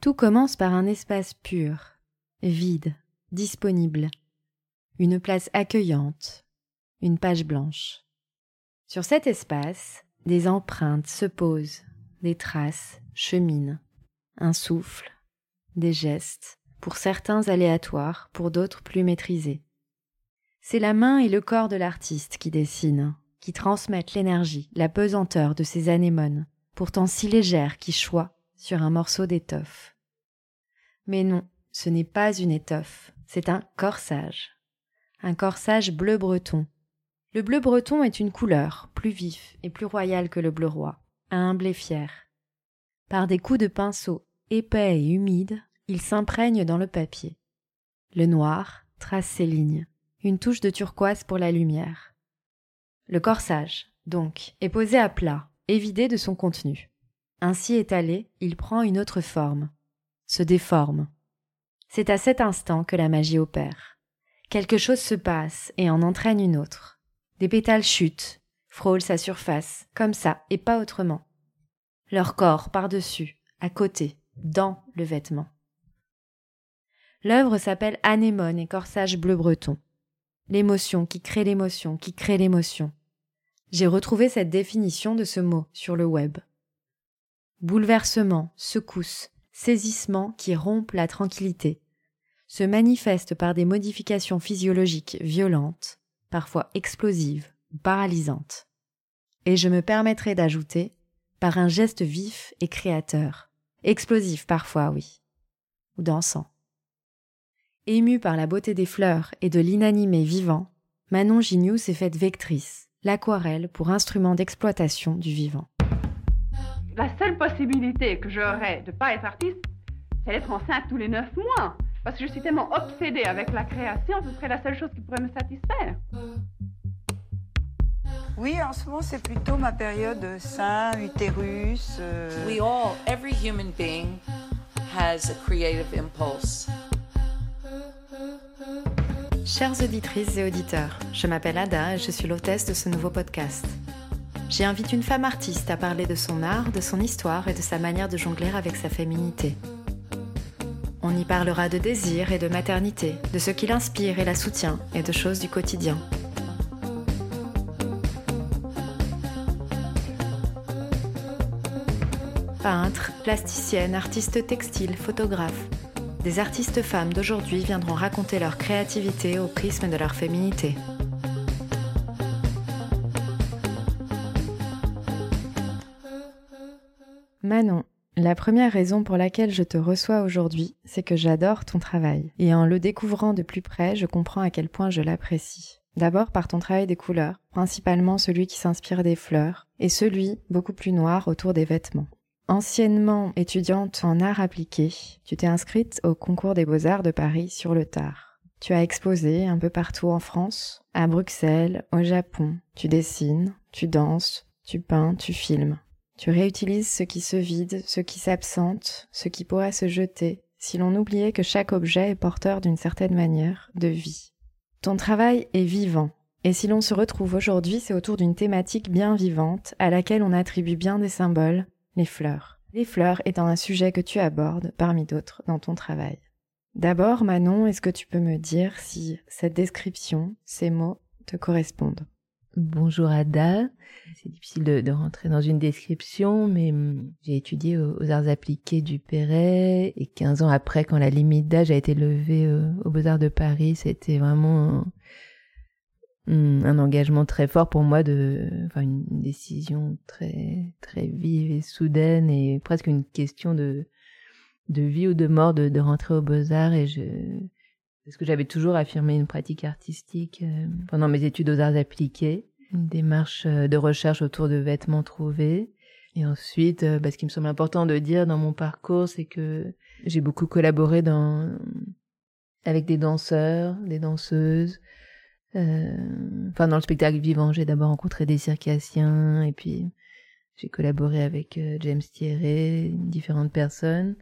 Tout commence par un espace pur, vide, disponible, une place accueillante, une page blanche. Sur cet espace, des empreintes se posent, des traces cheminent, un souffle, des gestes, pour certains aléatoires, pour d'autres plus maîtrisés. C'est la main et le corps de l'artiste qui dessinent, qui transmettent l'énergie, la pesanteur de ces anémones, pourtant si légères qui choient sur un morceau d'étoffe. Mais non, ce n'est pas une étoffe, c'est un corsage. Un corsage bleu breton. Le bleu breton est une couleur, plus vif et plus royale que le bleu roi, humble et fier. Par des coups de pinceau épais et humides, il s'imprègne dans le papier. Le noir trace ses lignes, une touche de turquoise pour la lumière. Le corsage, donc, est posé à plat et vidé de son contenu. Ainsi étalé, il prend une autre forme, se déforme. C'est à cet instant que la magie opère. Quelque chose se passe et en entraîne une autre. Des pétales chutent, frôlent sa surface, comme ça et pas autrement. Leur corps par-dessus, à côté, dans le vêtement. L'œuvre s'appelle Anémone et corsage bleu breton. L'émotion qui crée l'émotion, qui crée l'émotion. J'ai retrouvé cette définition de ce mot sur le web bouleversement, secousse, saisissement qui rompent la tranquillité, se manifestent par des modifications physiologiques violentes, parfois explosives paralysantes. Et je me permettrai d'ajouter par un geste vif et créateur, explosif parfois, oui, ou dansant. Émue par la beauté des fleurs et de l'inanimé vivant, Manon Gignoux s'est faite vectrice, l'aquarelle pour instrument d'exploitation du vivant la seule possibilité que j'aurais de ne pas être artiste, c'est d'être enceinte tous les neuf mois. Parce que je suis tellement obsédée avec la création, ce serait la seule chose qui pourrait me satisfaire. Oui, en ce moment, c'est plutôt ma période sein, utérus. Euh... We all, every human being has a creative impulse. Chères auditrices et auditeurs, je m'appelle Ada et je suis l'hôtesse de ce nouveau podcast. J'y invite une femme artiste à parler de son art, de son histoire et de sa manière de jongler avec sa féminité. On y parlera de désir et de maternité, de ce qui l'inspire et la soutient et de choses du quotidien. Peintres, plasticiennes, artistes textiles, photographes, des artistes femmes d'aujourd'hui viendront raconter leur créativité au prisme de leur féminité. Manon, la première raison pour laquelle je te reçois aujourd'hui, c'est que j'adore ton travail. Et en le découvrant de plus près, je comprends à quel point je l'apprécie. D'abord par ton travail des couleurs, principalement celui qui s'inspire des fleurs, et celui, beaucoup plus noir, autour des vêtements. Anciennement étudiante en art appliqué, tu t'es inscrite au concours des beaux-arts de Paris sur le tard. Tu as exposé un peu partout en France, à Bruxelles, au Japon. Tu dessines, tu danses, tu peins, tu filmes. Tu réutilises ce qui se vide, ce qui s'absente, ce qui pourrait se jeter, si l'on oubliait que chaque objet est porteur d'une certaine manière de vie. Ton travail est vivant, et si l'on se retrouve aujourd'hui, c'est autour d'une thématique bien vivante, à laquelle on attribue bien des symboles, les fleurs. Les fleurs étant un sujet que tu abordes, parmi d'autres, dans ton travail. D'abord, Manon, est-ce que tu peux me dire si cette description, ces mots, te correspondent? Bonjour Ada. C'est difficile de, rentrer dans une description, mais hum, j'ai étudié aux, arts appliqués du Perret et 15 ans après, quand la limite d'âge a été levée euh, aux Beaux-Arts de Paris, c'était vraiment un, un, engagement très fort pour moi, de, une décision très très vive et soudaine et presque une question de de vie ou de mort de, de rentrer aux Beaux-Arts et je parce que j'avais toujours affirmé une pratique artistique euh, pendant mes études aux arts appliqués, une démarche euh, de recherche autour de vêtements trouvés. Et ensuite, euh, bah, ce qui me semble important de dire dans mon parcours, c'est que j'ai beaucoup collaboré dans avec des danseurs, des danseuses. enfin, dans le spectacle vivant, j'ai d'abord rencontré des circassiens et puis j'ai collaboré avec James Thierry, différentes personnes,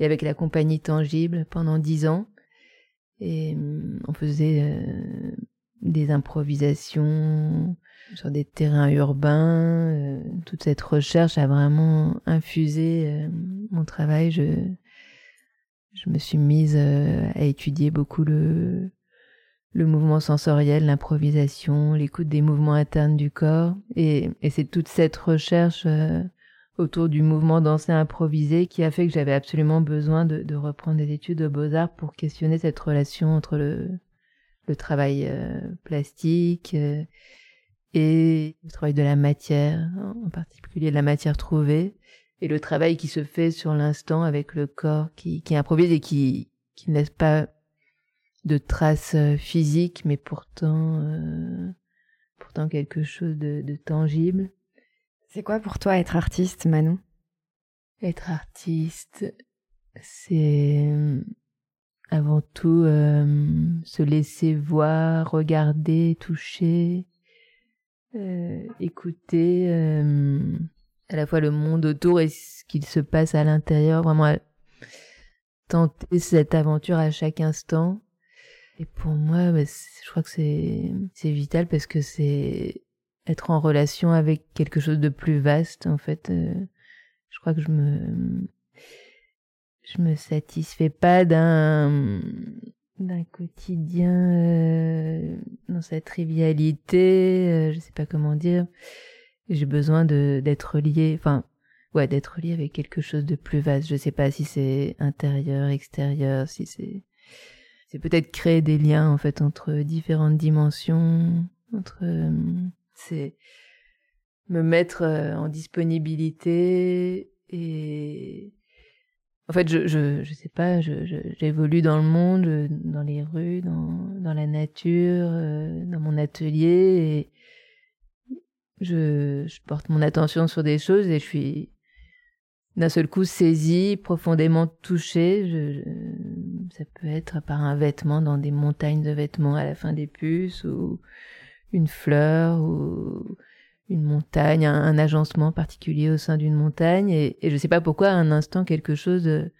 et avec la compagnie Tangible pendant dix ans. Et hum, on faisait euh, des improvisations sur des terrains urbains. Euh, toute cette recherche a vraiment infusé euh, mon travail. Je, me suis mise à étudier beaucoup le, mouvement sensoriel, l'improvisation, l'écoute des mouvements internes du corps. Et, c'est toute cette recherche autour du mouvement dansé improvisé qui a fait que j'avais absolument besoin de, de reprendre des études de beaux-arts pour questionner cette relation entre le, le travail euh, plastique euh, et le travail de la matière, en particulier de la matière trouvée, et le travail qui se fait sur l'instant avec le corps qui, qui improvise et qui, qui ne laisse pas de traces euh, physiques, mais pourtant, euh, pourtant quelque chose de, de tangible. C'est quoi pour toi être artiste, Manon? Être artiste, c'est euh, avant tout euh, se laisser voir, regarder, toucher, euh, écouter à la fois le monde autour et ce qu'il se passe à l'intérieur, vraiment tenter cette aventure à chaque instant. Et pour moi, bah, je crois que c'est vital parce que c'est être en relation avec quelque chose de plus vaste en fait. Euh, je crois que je me je me satisfais pas d'un d'un quotidien euh, dans sa trivialité, euh, je sais pas comment dire. J'ai besoin de d'être lié, enfin ouais, d'être lié avec quelque chose de plus vaste. Je sais pas si c'est intérieur, extérieur, si c'est c'est peut-être créer des liens en fait entre différentes dimensions, entre euh, c'est me mettre euh, en disponibilité et en fait je je sais pas je je- j'évolue dans le monde euh, dans les rues dans la nature euh, dans mon atelier et je porte mon attention sur des choses et je suis d'un seul coup saisie profondément touchée. Ça peut être par un vêtement dans des montagnes de vêtements à la fin des puces ou une fleur ou une montagne, un, un agencement particulier au sein d'une montagne. Et, je sais pas pourquoi, à un instant, quelque chose euh,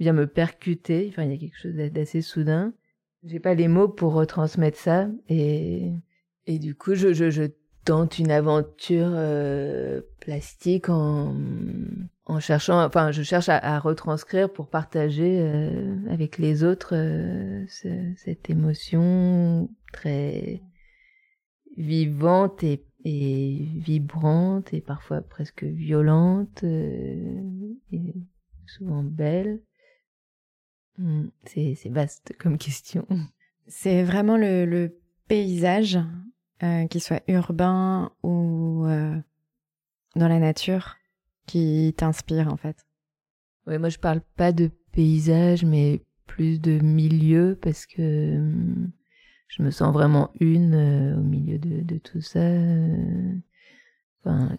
vient me percuter. Enfin, il y a quelque chose d'a- d'assez soudain. J'ai pas les mots pour retransmettre ça. Et, du coup, je, je, tente une aventure euh, plastique en, en cherchant, enfin, je cherche à, retranscrire pour partager euh, avec les autres ce- cette émotion très vivante et, et vibrante et parfois presque violente euh, et souvent belle. Hmm, C'est c'est vaste comme question. C'est vraiment le, le paysage, euh, qu'il soit urbain ou euh, dans la nature, qui t'inspire en fait. Ouais, moi je parle pas de paysage, mais plus de milieu parce que hum, je me sens vraiment une euh, au milieu de, tout ça. euh,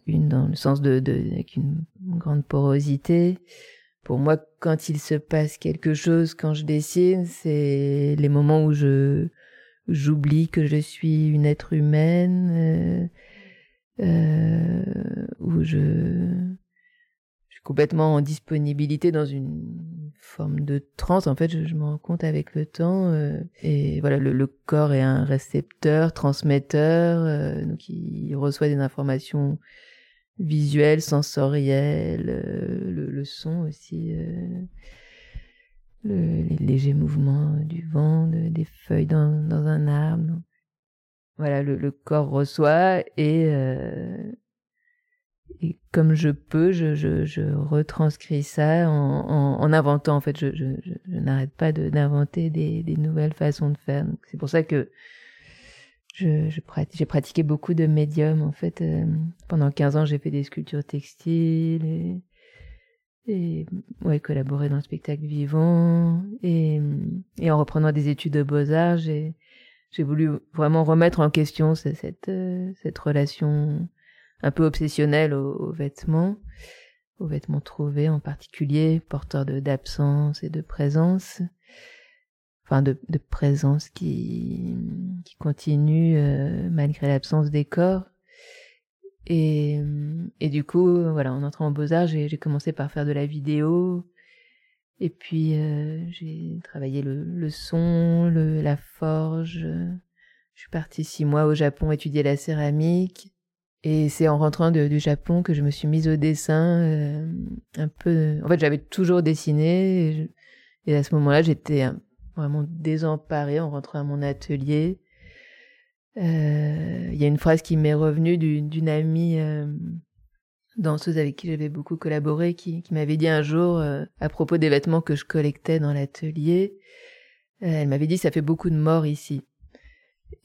une dans le sens de, de avec une grande porosité. Pour moi, quand il se passe quelque chose, quand je dessine, c'est les moments où je j'oublie que je suis une être humaine, euh, où je complètement en disponibilité dans une forme de transe. En fait, je, je me rends compte avec le temps. euh, et voilà, le, le corps est un récepteur, transmetteur, euh, donc il reçoit des informations visuelles, sensorielles, euh, le, le son aussi, euh, le, les légers mouvements du vent, de- des feuilles dans, dans un arbre. Voilà, le, le corps reçoit et euh, et comme je peux, je, je, je retranscris ça en, en, en inventant. En fait, je, je, n'arrête pas d'inventer des, des nouvelles façons de faire. C'est pour ça que j'ai pratiqué beaucoup de médiums. En fait, Euh, pendant 15 ans, j'ai fait des sculptures textiles et, et ouais, collaboré dans le spectacle vivant. Et, et en reprenant des études de beaux-arts, j'ai voulu vraiment remettre en question ce- cette, euh, cette relation un peu obsessionnelle aux, aux vêtements, aux vêtements trouvés en particulier, porteurs d'absence et de présence, enfin de, présence qui, continue euh, malgré l'absence des corps. Et, du coup, voilà, en entrant en beaux-arts, j'ai commencé par faire de la vidéo, et puis euh, j'ai travaillé le, son, la forge. Je suis partie six mois au Japon étudier la céramique. Et c'est en rentrant du Japon que je me suis mise au dessin. euh, un peu. En fait, j'avais toujours dessiné. et à ce moment-là, j'étais vraiment désemparée en rentrant à mon atelier. Euh, il y a une phrase qui m'est revenue d'une amie euh, danseuse avec qui j'avais beaucoup collaboré, qui, qui m'avait dit un jour, euh, à propos des vêtements que je collectais dans l'atelier, elle m'avait dit, ça fait beaucoup de morts ici.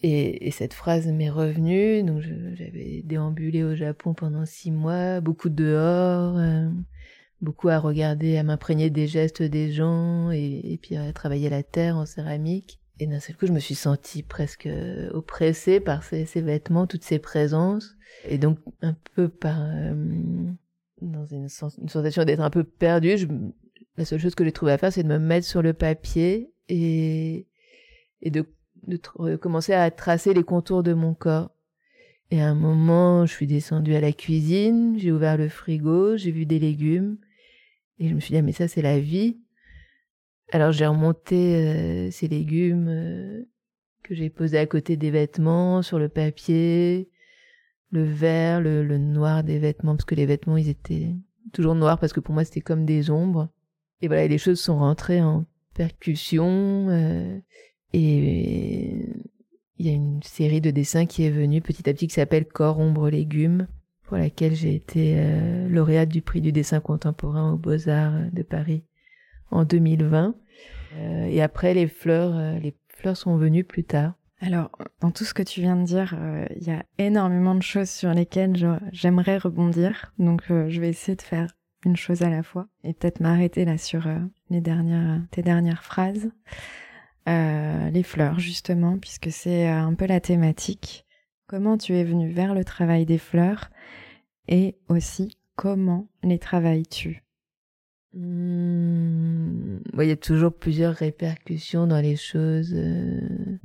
Et, et cette phrase m'est revenue, donc j'avais déambulé au Japon pendant six mois, beaucoup dehors, beaucoup à regarder, à m'imprégner des gestes des gens, et, puis à travailler la terre en céramique. Et d'un seul coup, je me suis sentie presque euh, oppressée par ces, vêtements, toutes ces présences. Et donc, un peu par... Euh, dans une, sensation d'être un peu perdue, la seule chose que j'ai trouvé à faire, c'est de me mettre sur le papier et, et de, de commencer à tracer les contours de mon corps. Et à un moment, je suis descendue à la cuisine, j'ai ouvert le frigo, j'ai vu des légumes, et je me suis dit, ah, mais ça, c'est la vie. Alors j'ai remonté euh, ces légumes euh, que j'ai posés à côté des vêtements, sur le papier, le vert, le, noir des vêtements, parce que les vêtements, ils étaient toujours noirs, parce que pour moi, c'était comme des ombres. Et voilà, les choses sont rentrées en percussion, euh, et il y a une série de dessins qui est venue petit à petit qui s'appelle Corps, Ombre, Légumes, pour laquelle j'ai été lauréate du prix du dessin contemporain aux Beaux-Arts de Paris en 2020. Euh, et après, les fleurs, euh, les fleurs sont venues plus tard. Alors, dans tout ce que tu viens de dire, euh, il y a énormément de choses sur lesquelles j'aimerais rebondir. Donc, je vais essayer de faire une chose à la fois et peut-être m'arrêter là sur les dernières, tes dernières phrases. Les fleurs, justement, puisque c'est un peu la thématique. Comment tu es venu vers le travail des fleurs et aussi comment les travailles-tu? Mmh, il y a toujours plusieurs répercussions dans les choses. Euh.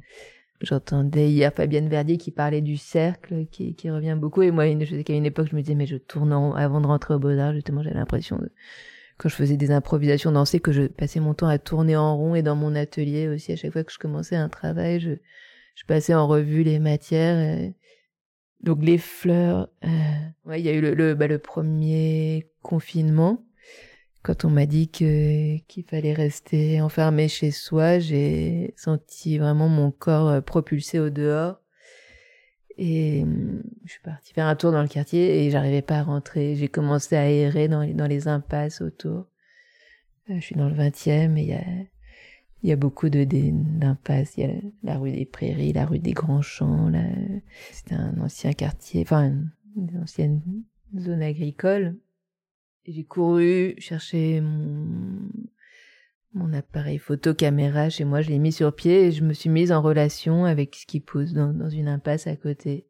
J'entendais hier Fabienne Verdier qui parlait du cercle, qui, revient beaucoup. Et moi, je sais qu'à une époque, je me disais, mais je tourne avant de rentrer au Beaux-Arts, justement, j'avais l'impression, quand je faisais des improvisations dansées, que je passais mon temps à tourner en rond. Et dans mon atelier aussi, à chaque fois que je commençais un travail, je, passais en revue les matières. Donc les fleurs, euh... il y a eu le, le, bah, le premier confinement quand on m'a dit que qu'il fallait rester enfermé chez soi, j'ai senti vraiment mon corps euh, propulsé au dehors. Et je suis partie faire un tour dans le quartier et j'arrivais pas à rentrer. J'ai commencé à errer dans les, impasses autour. Euh, je suis dans le 20e et il y a, il y a beaucoup de d'impasses. Il y a la rue des Prairies, la rue des Grands Champs. C'était un ancien quartier, enfin une ancienne zone agricole j'ai couru chercher mon, mon appareil photo caméra chez moi, je l'ai mis sur pied et je me suis mise en relation avec ce qui pousse dans, une impasse à côté.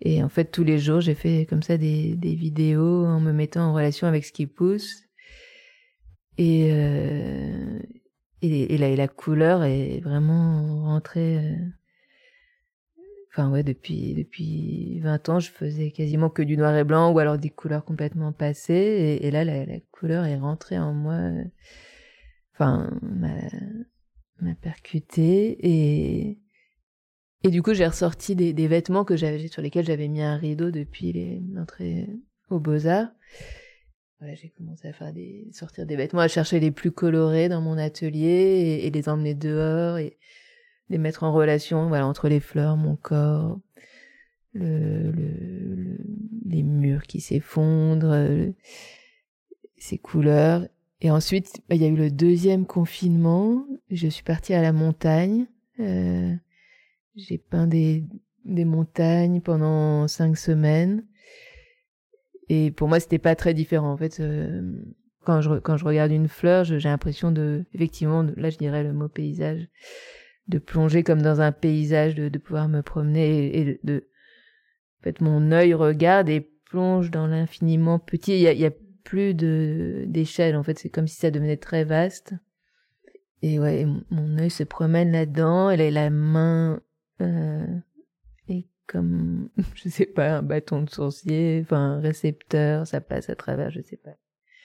Et en fait, tous les jours, j'ai fait comme ça des, des vidéos en me mettant en relation avec ce qui pousse. Et, euh, et, et, la, et, la, couleur est vraiment rentrée euh, Enfin ouais, depuis depuis 20 ans, je faisais quasiment que du noir et blanc ou alors des couleurs complètement passées. Et, là, la, couleur est rentrée en moi. Enfin, m'a percuté et et du coup, j'ai ressorti des, des vêtements que j'avais sur lesquels j'avais mis un rideau depuis l'entrée aux Beaux Arts. Voilà, j'ai commencé à faire des sortir des vêtements, à chercher les plus colorés dans mon atelier et, les emmener dehors et les mettre en relation voilà entre les fleurs mon corps le, le, les murs qui s'effondrent ces couleurs et ensuite bah, il y a eu le deuxième confinement. Je suis partie à la montagne. Euh, j'ai peint des des montagnes pendant cinq semaines. Et pour moi c'était pas très différent. En fait euh, quand je quand je regarde une fleur j'ai l'impression de effectivement là je dirais le mot paysage de plonger comme dans un paysage, de, de pouvoir me promener et, de, en fait, mon œil regarde et plonge dans l'infiniment petit. Plus de d'échelle en fait. C'est comme si ça devenait très vaste. Et ouais, mon œil se promène là-dedans. Et la main euh, est comme, je sais pas, un bâton de sourcier, enfin un récepteur. Ça passe à travers, je sais pas.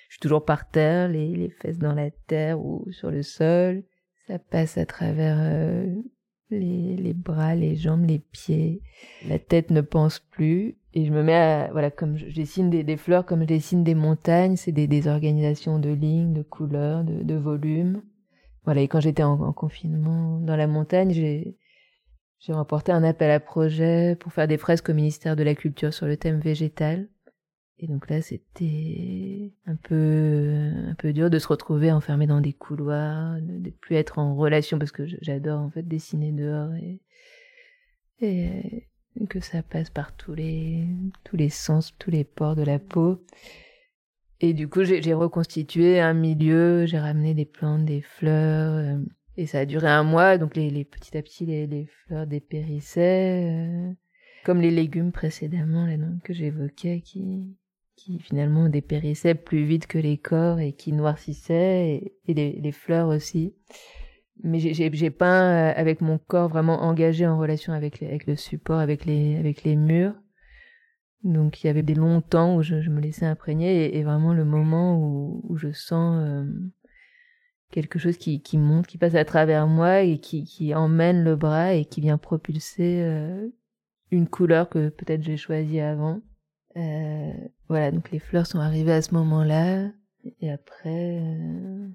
Je suis toujours par terre, les, les fesses dans la terre ou sur le sol. Ça passe à travers euh, les, les, bras, les jambes, les pieds. La tête ne pense plus. Et je me mets à, voilà, comme je dessine des, des fleurs, comme je dessine des montagnes, c'est des, des organisations de lignes, de couleurs, de, de volumes. voilà, et quand j'étais en, en, confinement dans la montagne, j'ai j'ai remporté un appel à projet pour faire des fresques au ministère de la Culture sur le thème végétal. Et donc là, c'était un peu, un peu dur de se retrouver enfermé dans des couloirs, de, plus être en relation parce que j'adore en fait dessiner dehors et, et que ça passe par tous les, tous les sens, tous les pores de la peau. Et du coup, j'ai reconstitué un milieu, j'ai ramené des plantes, des fleurs, euh, et ça a duré un mois. Donc les, petit à petit, les, fleurs dépérissaient, euh, comme les légumes précédemment là, que j'évoquais, qui, finalement dépérissaient plus vite que les corps et qui noircissaient, et, les, fleurs aussi. Mais j'ai peint euh, avec mon corps vraiment engagé en relation avec, les, avec le support, avec les, avec les murs. Donc il y avait des longs temps où je, je me laissais imprégner et, vraiment le moment où, où je sens euh, quelque chose qui, qui monte, qui passe à travers moi et qui, qui emmène le bras et qui vient propulser euh, une couleur que peut-être j'ai choisie avant. Euh, voilà, donc les fleurs sont arrivées à ce moment-là. Et après, euh...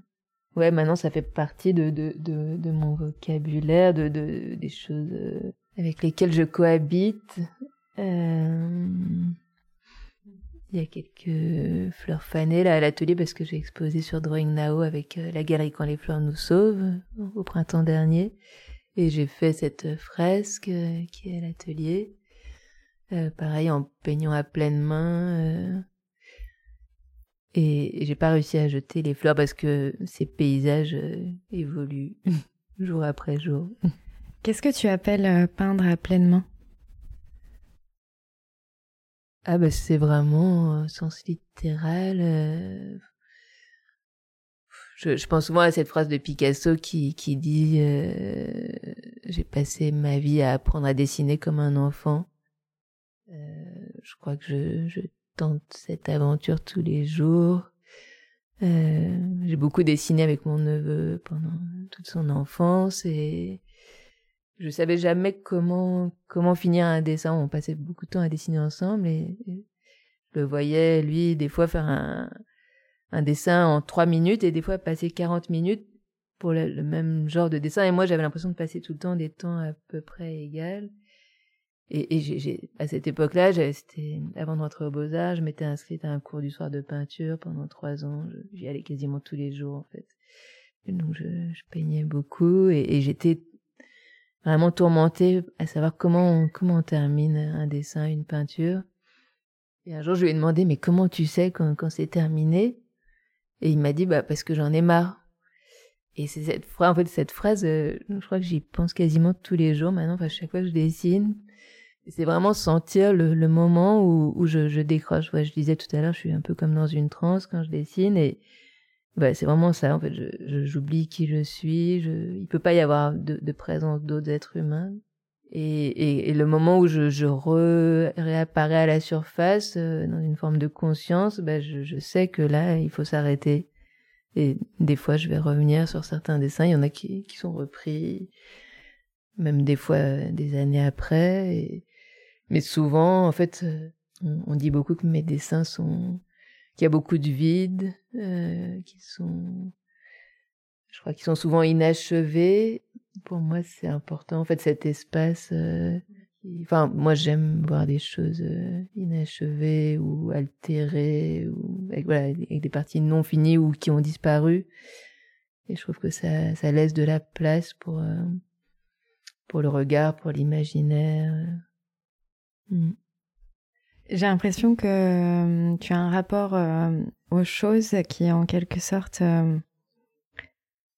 ouais, maintenant ça fait partie de, de, de, de mon vocabulaire, de, de, des choses euh, avec lesquelles je cohabite. Euh... Il y a quelques fleurs fanées là à l'atelier parce que j'ai exposé sur Drawing Now avec euh, la galerie Quand les fleurs nous sauvent au printemps dernier. Et j'ai fait cette fresque euh, qui est à l'atelier. Euh, pareil en peignant à pleine main. Et, j'ai pas réussi à jeter les fleurs parce que ces paysages euh, évoluent jour après jour. Qu'est-ce que tu appelles peindre à pleine main Ah bah c'est vraiment sens littéral. Je, je, pense souvent à cette phrase de Picasso qui, qui dit J'ai passé ma vie à apprendre à dessiner comme un enfant. Euh, je crois que je, je, tente cette aventure tous les jours. Euh, j'ai beaucoup dessiné avec mon neveu pendant toute son enfance et je savais jamais comment comment finir un dessin. On passait beaucoup de temps à dessiner ensemble et, je le voyais lui des fois faire un, un dessin en trois minutes et des fois passer 40 minutes pour le, même genre de dessin et moi j'avais l'impression de passer tout le temps des temps à peu près égales. Et, à cette époque-là, avant de rentrer au Beaux-Arts, je m'étais inscrite à un cours du soir de peinture pendant trois ans. J'y allais quasiment tous les jours, en fait. Donc, je, peignais beaucoup et, j'étais vraiment tourmentée à savoir comment, comment on termine un dessin, une peinture. Et un jour, je lui ai demandé, mais comment tu sais quand, c'est terminé? Et il m'a dit, bah, parce que j'en ai marre. Et c'est cette phrase, cette phrase, euh, je crois que j'y pense quasiment tous les jours maintenant, enfin, chaque fois que je dessine, c'est vraiment sentir le, le moment où, où je, je, décroche. Ouais, je disais tout à l'heure, je suis un peu comme dans une transe quand je dessine et ouais, c'est vraiment ça. En fait, j'oublie qui je suis. Je, il peut pas y avoir de, de présence d'autres êtres humains. Et, et, et, le moment où je, je re, réapparais à la surface euh, dans une forme de conscience, ben je, je sais que là, il faut s'arrêter. Et des fois, je vais revenir sur certains dessins. Il y en a qui, qui sont repris, même des fois des années après. Mais souvent, en fait, euh, on, dit beaucoup que mes dessins sont, qu'il y a beaucoup de vide, euh, qui sont, je crois qu'ils sont souvent inachevés. Pour moi, c'est important, en fait, cet espace. Euh, enfin, moi, j'aime voir des choses euh, inachevées ou altérées, ou avec, voilà, avec des parties non finies ou qui ont disparu. Et je trouve que ça, ça laisse de la place pour, euh, pour le regard, pour l'imaginaire. Mm. J'ai l'impression que euh, tu as un rapport euh, aux choses qui est en quelque sorte euh,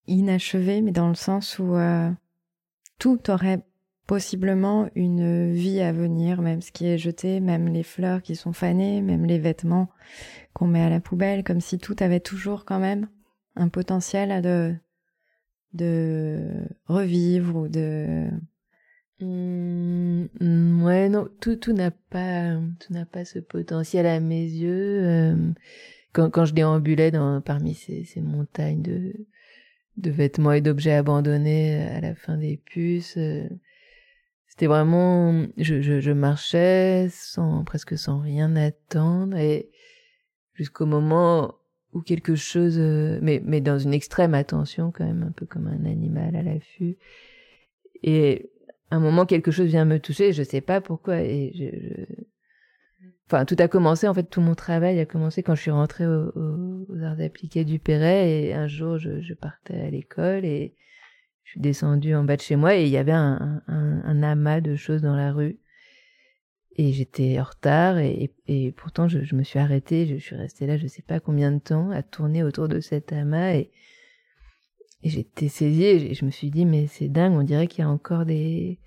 inachevé, mais dans le sens où tout aurait possiblement une vie à venir, même ce qui est jeté, même les fleurs qui sont fanées, même les vêtements qu'on met à la poubelle, comme si tout avait toujours quand même un potentiel de revivre ou de Mmh, ouais, non, tout, tout n'a pas, tout n'a pas ce potentiel à mes yeux. Euh, quand, quand je déambulais dans, parmi ces, ces montagnes de, de vêtements et d'objets abandonnés à la fin des puces, euh, c'était vraiment, je, je, je, marchais sans, presque sans rien attendre et jusqu'au moment ou quelque chose, euh, mais, mais dans une extrême attention quand même, un peu comme un animal à l'affût. Et un moment, quelque chose vient me toucher, je sais pas pourquoi. Et je, Enfin, tout a commencé, en fait, tout mon travail a commencé quand je suis rentrée aux arts appliqués du Perret. Et un jour, je, je partais à l'école et je suis descendue en bas de chez moi et il y avait un, amas de choses dans la rue. Et j'étais en retard et, pourtant je, je, me suis arrêtée, je suis restée là je sais pas combien de temps à tourner autour de cet amas et, et j'étais saisie et je me suis dit mais c'est dingue, on dirait qu'il y a encore des,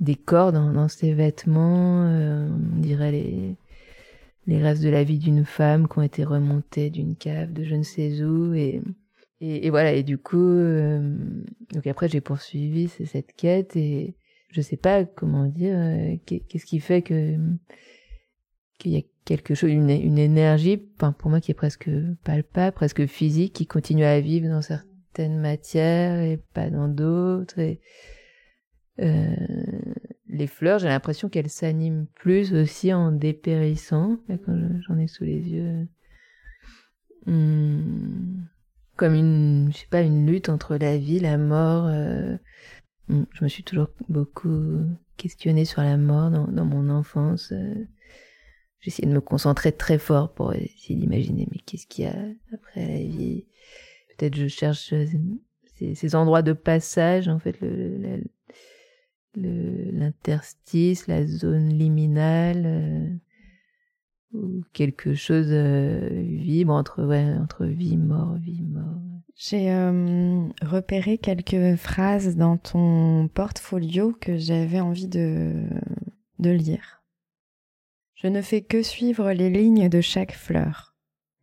des corps dans, dans ces vêtements, euh, on dirait les, les restes de la vie d'une femme qui ont été remontés d'une cave de je ne sais où et, et, voilà. Et du coup euh, donc après j'ai poursuivi cette quête et je sais pas comment dire, euh, qu'est-ce qui fait que qu'il y a quelque chose, une, une énergie, pour moi qui est presque palpable, presque physique, qui continue à vivre dans certaines matières et pas dans d'autres. Et euh, les fleurs, j'ai l'impression qu'elles s'animent plus aussi en dépérissant, quand j'en ai sous les yeux. Hum, comme une, je sais pas, une lutte entre la vie, la mort. Euh, Mm, je me suis toujours beaucoup questionnée sur la mort dans, dans mon enfance. Euh. J'essayais de me concentrer très fort pour essayer d'imaginer, mais qu'est-ce qu'il y a après la vie? Peut-être je cherche euh, ces, endroits de passage, en fait, le, l'interstice, la zone liminale, euh, quelque chose euh, vibre entre, entre vie, mort, vie, mort. J'ai euh, repéré quelques phrases dans ton portfolio que j'avais envie de, de lire. Je ne fais que suivre les lignes de chaque fleur,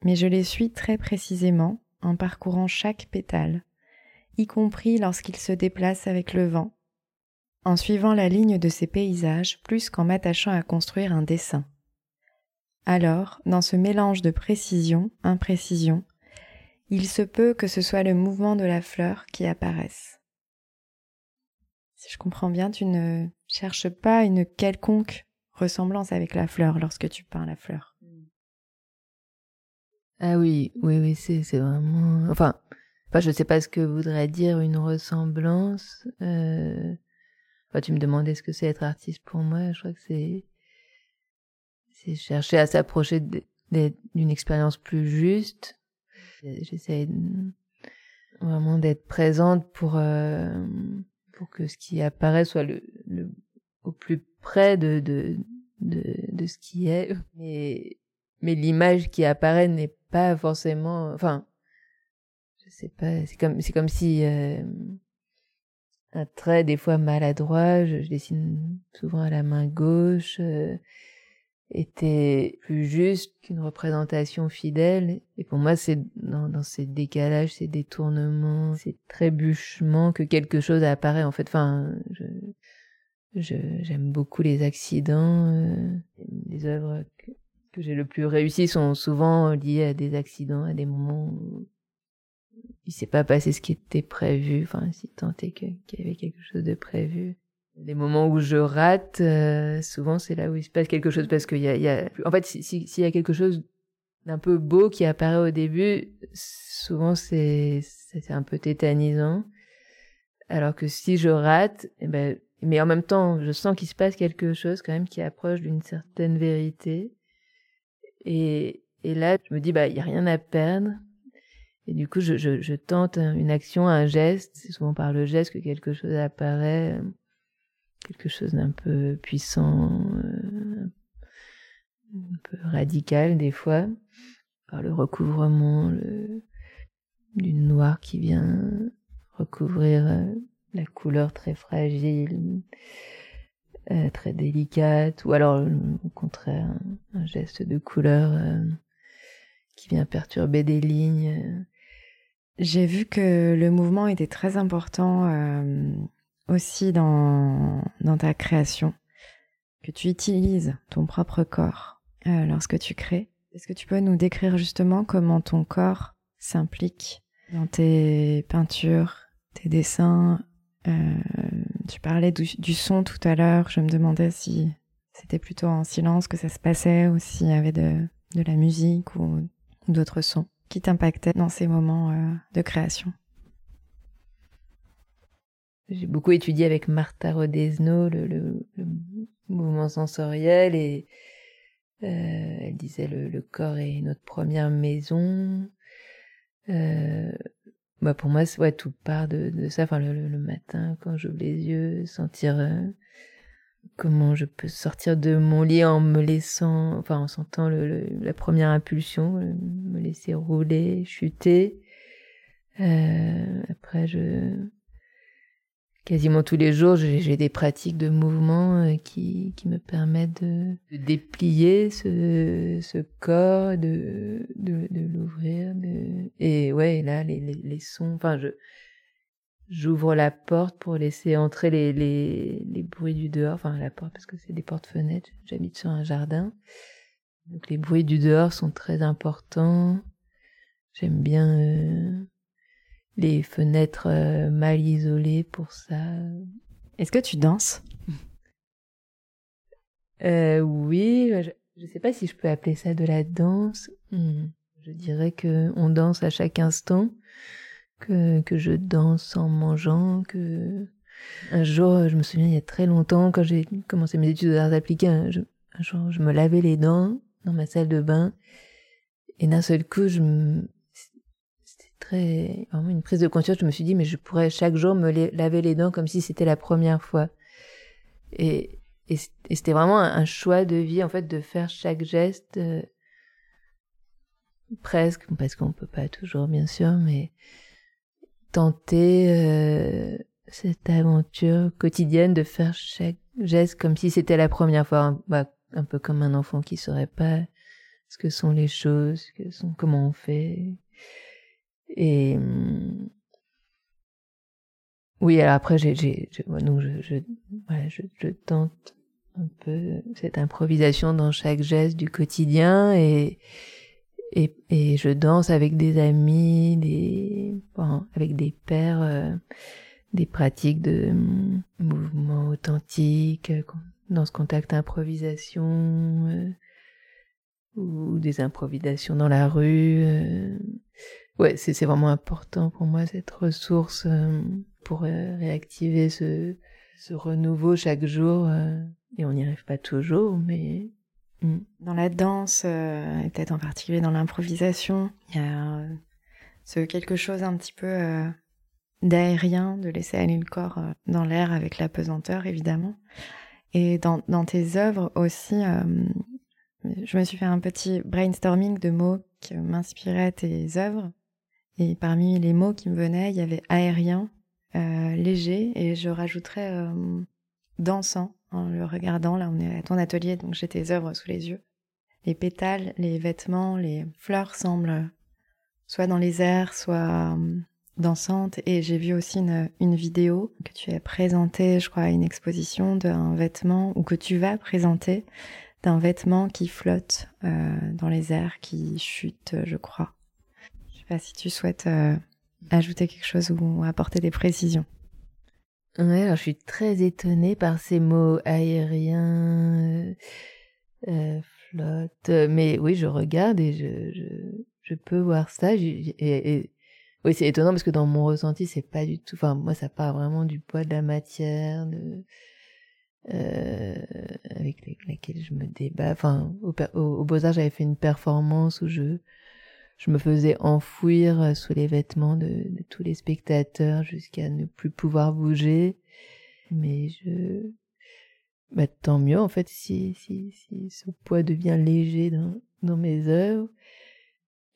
mais je les suis très précisément en parcourant chaque pétale, y compris lorsqu'il se déplace avec le vent, en suivant la ligne de ces paysages plus qu'en m'attachant à construire un dessin. Alors, dans ce mélange de précision, imprécision, il se peut que ce soit le mouvement de la fleur qui apparaisse. Si je comprends bien, tu ne cherches pas une quelconque ressemblance avec la fleur lorsque tu peins la fleur. Ah oui, oui, oui, c'est, c'est vraiment... Enfin, enfin, je ne sais pas ce que voudrait dire une ressemblance. Euh... Enfin, tu me demandais ce que c'est être artiste pour moi. Je crois que c'est, c'est chercher à s'approcher d'une expérience plus juste, J'essaie vraiment d'être présente pour euh, pour que ce qui apparaît soit le, le au plus près de de de, de ce qui est. Mais mais l'image qui apparaît n'est pas forcément. Enfin, je sais pas. C'est comme c'est comme si euh, un trait des fois maladroit. Je, dessine souvent à la main gauche. Euh, était plus juste qu'une représentation fidèle. Et pour moi, c'est dans, ces décalages, ces détournements, ces trébuchements que quelque chose apparaît. En fait, enfin, j'aime beaucoup les accidents. Euh, les œuvres que, que j'ai le plus réussies sont souvent liées à des accidents, à des moments où il s'est pas passé ce qui était prévu. Enfin, si tant est qu'il y avait quelque chose de prévu. Les moments où je rate, euh, souvent c'est là où il se passe quelque chose parce qu'il y a, en fait, s'il si, si y a quelque chose d'un peu beau qui apparaît au début, souvent c'est c'est un peu tétanisant. Alors que si je rate, eh ben, mais en même temps, je sens qu'il se passe quelque chose quand même qui approche d'une certaine vérité. Et, là, je me dis, bah, il y a rien à perdre. Et du coup, je, tente une action, un geste. C'est souvent par le geste que quelque chose apparaît quelque chose d'un peu puissant, euh, un peu radical des fois, par le recouvrement le, d'une noir qui vient recouvrir euh, la couleur très fragile, euh, très délicate, ou alors au contraire un, geste de couleur euh, qui vient perturber des lignes. J'ai vu que le mouvement était très important euh, aussi dans, dans ta création, que tu utilises ton propre corps euh, lorsque tu crées. Est-ce que tu peux nous décrire justement comment ton corps s'implique dans tes peintures, tes dessins euh, Tu parlais du, son tout à l'heure. Je me demandais si c'était plutôt en silence que ça se passait ou s'il y avait de, la musique ou, d'autres sons. qui t'impactait dans ces moments euh, de création J'ai beaucoup étudié avec Martha Rodesno le, mouvement sensoriel et euh, elle disait le, le, corps est notre première maison. Euh, bah pour moi, ouais, tout part de, de ça. Enfin, le, matin, quand j'ouvre les yeux, sentir euh, comment je peux sortir de mon lit en me laissant, enfin, en sentant le, la première impulsion, euh, me laisser rouler, chuter. Euh, après, je quasiment tous les jours, j'ai des pratiques de mouvement euh, qui, qui me permettent de, déplier ce, ce corps, de, de, l'ouvrir. Et ouais, là, les, les, les sons, enfin, je, j'ouvre la porte pour laisser entrer les, les, les bruits du dehors, enfin, la porte parce que c'est des portes-fenêtres, j'habite sur un jardin. Donc les bruits du dehors sont très importants. J'aime bien euh, les fenêtres euh, mal isolées pour ça. Est-ce que tu danses? Euh, Oui, je ne sais pas si je peux appeler ça de la danse. Hmm. Je dirais que on danse à chaque instant, que, que je danse en mangeant, que un jour, je me souviens il y a très longtemps, quand j'ai commencé mes études d'arts appliqués, un, un jour je me lavais les dents dans ma salle de bain et d'un seul coup je me très vraiment une prise de conscience. Je me suis dit, mais je pourrais chaque jour me laver les dents comme si c'était la première fois. Et, c'était vraiment un, choix de vie, en fait, de faire chaque geste euh, presque, parce qu'on peut pas toujours, bien sûr, mais tenter euh, cette aventure quotidienne de faire chaque geste comme si c'était la première fois, bah, un peu comme un enfant qui saurait pas ce que sont les choses, que sont, comment on fait. Et hum, oui, alors après, j'ai, j'ai, donc je, je, voilà, je, je, tente un peu cette improvisation dans chaque geste du quotidien et, et, et je danse avec des amis, des, avec des pères, euh, des pratiques de hum, mouvement authentique, euh, dans ce contact improvisation, euh, ou des improvisations dans la rue ouais, c'est vraiment important pour moi cette ressource euh, pour euh, réactiver ce, ce renouveau chaque jour. Euh, et on n'y arrive pas toujours, mais hmm. dans la danse peut-être en particulier dans l'improvisation, il y a ce quelque chose un petit peu d'aérien, de laisser aller le corps dans l'air avec la pesanteur évidemment. Et dans, dans tes œuvres aussi, je me suis fait un petit brainstorming de mots qui m'inspiraient tes œuvres. Et parmi les mots qui me venaient, il y avait aérien, euh, léger, et je rajouterais euh, dansant en le regardant. Là, on est à ton atelier, donc j'ai tes œuvres sous les yeux. Les pétales, les vêtements, les fleurs semblent soit dans les airs, soit euh, dansantes. Et j'ai vu aussi une, une, vidéo que tu as présentée, je crois, à une exposition d'un vêtement, ou que tu vas présenter, d'un vêtement qui flotte dans les airs, qui chute, je crois si tu souhaites euh, ajouter quelque chose ou apporter des précisions. Ouais, alors je suis très étonnée par ces mots aériens, euh, euh flotte. Mais oui, je regarde et je, je, peux voir ça. Et, oui, c'est étonnant parce que dans mon ressenti, c'est pas du tout. Enfin, moi, ça part vraiment du poids de la matière, avec laquelle je me débat. Enfin, au, au, au Beaux-Arts, j'avais fait une performance où je je me faisais enfouir euh, sous les vêtements de, tous les spectateurs jusqu'à ne plus pouvoir bouger. Mais je, bah, tant mieux en fait si, si, si ce poids devient léger dans, dans mes œuvres.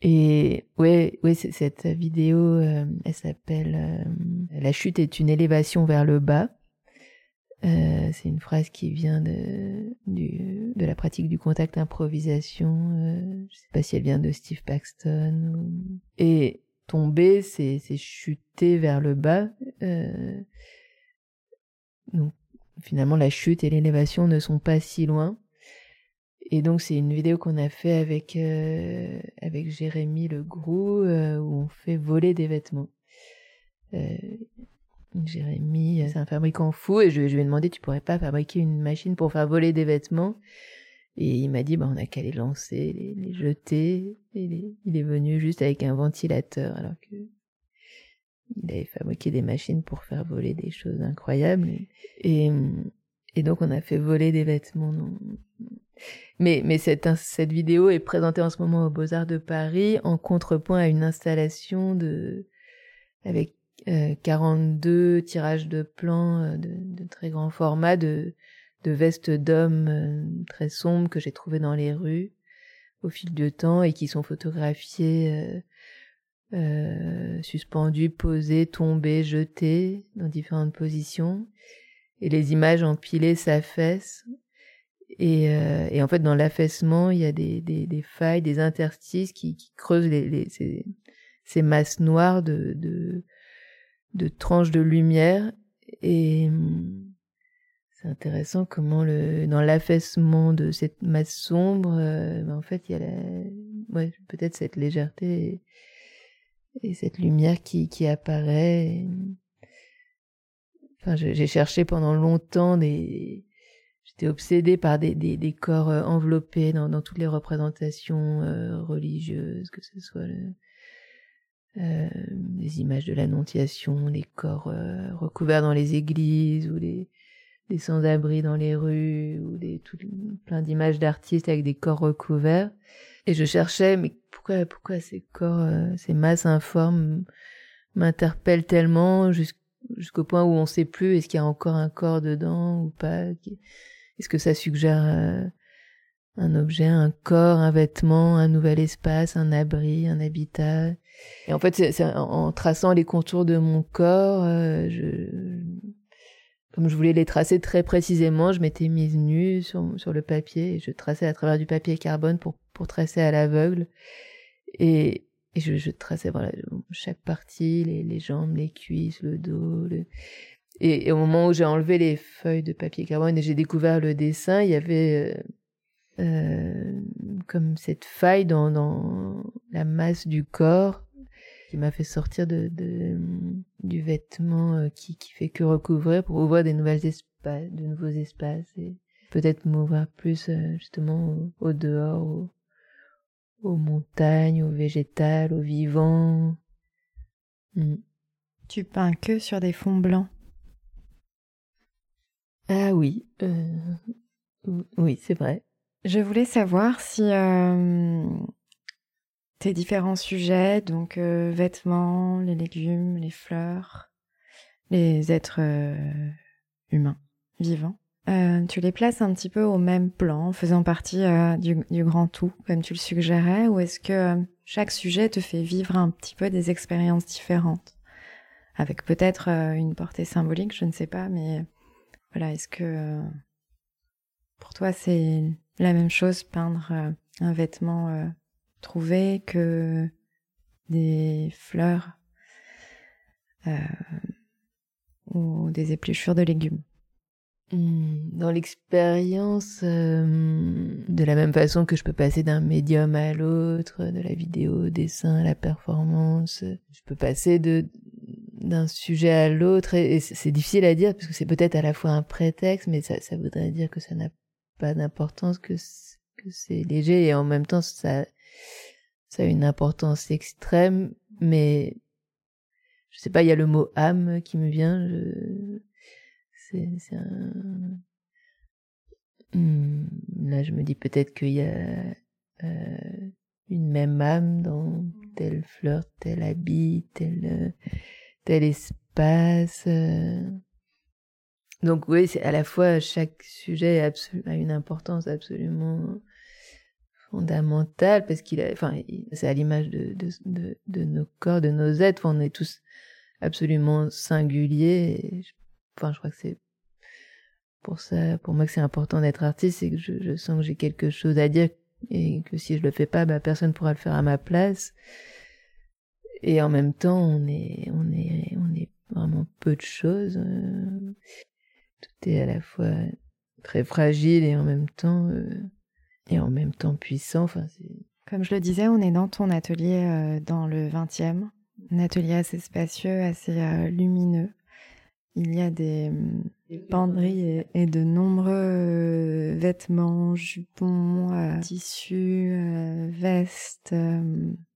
Et ouais, ouais, cette vidéo, euh, elle s'appelle euh, La chute est une élévation vers le bas. Euh, c'est une phrase qui vient de, de la pratique du contact improvisation. Euh, je sais pas si elle vient de Steve Paxton. Et tomber, c'est, chuter vers le bas. Euh, donc finalement, la chute et l'élévation ne sont pas si loin. Et donc c'est une vidéo qu'on a fait avec euh, avec Jérémy Le Grou euh, où on fait voler des vêtements. Jérémy, c'est un fabricant fou et je, lui ai demandé tu pourrais pas fabriquer une machine pour faire voler des vêtements? Et il m'a dit, bah, on a qu'à les lancer, les, jeter. Et il est venu juste avec un ventilateur, alors que il avait fabriqué des machines pour faire voler des choses incroyables. Et, donc, on a fait voler des vêtements. Mais, mais cette, cette vidéo est présentée en ce moment aux Beaux-Arts de Paris en contrepoint à une installation de, avec euh, 42 tirages de plans euh, de, très grand format de, de vestes d'hommes euh, très sombres que j'ai trouvées dans les rues au fil du temps et qui sont photographiés euh, euh, suspendus, posés, tombés, jetés dans différentes positions. Et les images empilées s'affaissent. Et, euh, et en fait, dans l'affaissement, il y a des, des, failles, des interstices qui, creusent ces, ces masses noires de, de, de tranches de lumière. Et hum, c'est intéressant comment le, dans l'affaissement de cette masse sombre, euh, ben, en fait, il y a la, ouais, peut-être cette légèreté et, et cette lumière qui, qui apparaît. Enfin, j'ai cherché pendant longtemps des, j'étais obsédée par des, des, des corps euh, enveloppés dans, dans toutes les représentations euh, religieuses, que ce soit le, euh, les images de l'Annonciation, les corps euh, recouverts dans les églises ou les, des sans-abri dans les rues ou des tout, plein d'images d'artistes avec des corps recouverts. Et je cherchais, mais pourquoi, pourquoi ces corps, euh, ces masses informes m'interpellent tellement jus- jusqu'au point où on sait plus est-ce qu'il y a encore un corps dedans ou pas. Est-ce que ça suggère un objet, un corps, un vêtement, un nouvel espace, un abri, un habitat? Et en fait, en, traçant les contours de mon corps, euh, comme je voulais les tracer très précisément, je m'étais mise nue sur, sur le papier et je traçais à travers du papier carbone pour, pour tracer à l'aveugle. Et, et je, je traçais voilà, chaque partie, les, les jambes, les cuisses, le dos. Et au moment où j'ai enlevé les feuilles de papier carbone et j'ai découvert le dessin, il y avait euh, euh, comme cette faille dans, dans la masse du corps qui m'a fait sortir de, de du vêtement euh, qui qui fait que recouvrir pour ouvrir des nouvelles espaces, de nouveaux espaces et peut-être m'ouvrir plus euh, justement au, au dehors, au, aux montagnes, au végétal, au vivant. Mm. Tu peins que sur des fonds blancs. Ah oui, euh, oui, c'est vrai. Je voulais savoir si euh, tes différents sujets, donc euh, vêtements, les légumes, les fleurs, les êtres euh, humains, vivants, euh, tu les places un petit peu au même plan, faisant partie du, du, grand tout, comme tu le suggérais, ou est-ce que chaque sujet te fait vivre un petit peu des expériences différentes, avec peut-être une portée symbolique, je ne sais pas, mais voilà, est-ce que pour toi c'est la même chose peindre un vêtement trouvé que des fleurs euh, ou des épluchures de légumes. Hmm, Dans l'expérience, euh, de la même façon que je peux passer d'un médium à l'autre, de la vidéo au dessin à la performance, je peux passer de d'un sujet à l'autre et, c'est difficile à dire parce que c'est peut-être à la fois un prétexte, mais ça, ça voudrait dire que ça n'a pas d'importance, que c'est léger et en même temps ça ça a une importance extrême, mais je sais pas, il y a le mot âme qui me vient. Hmm, là, je me dis peut-être qu'il y a euh, une même âme dans telle fleur, tel habit, tel, tel espace. Euh... Donc oui, à la fois chaque sujet a une importance absolument fondamentale parce qu'il a, enfin, c'est à l'image de, de, de, de, nos corps, de nos êtres. On est tous absolument singuliers. Enfin, je crois que c'est pour ça, pour moi que c'est important d'être artiste, c'est que je, je, sens que j'ai quelque chose à dire et que si je le fais pas, bah, personne pourra le faire à ma place. Et en même temps, on est, on est, on est vraiment peu de choses. Euh, tout est à la fois très fragile et en même temps, euh, et en même temps puissant. Enfin. Comme je le disais, on est dans ton atelier euh, dans le 20e, un atelier assez spacieux, assez euh, lumineux. Il y a des, penderies et, de nombreux euh, vêtements, jupons, euh, tissus, euh, vestes,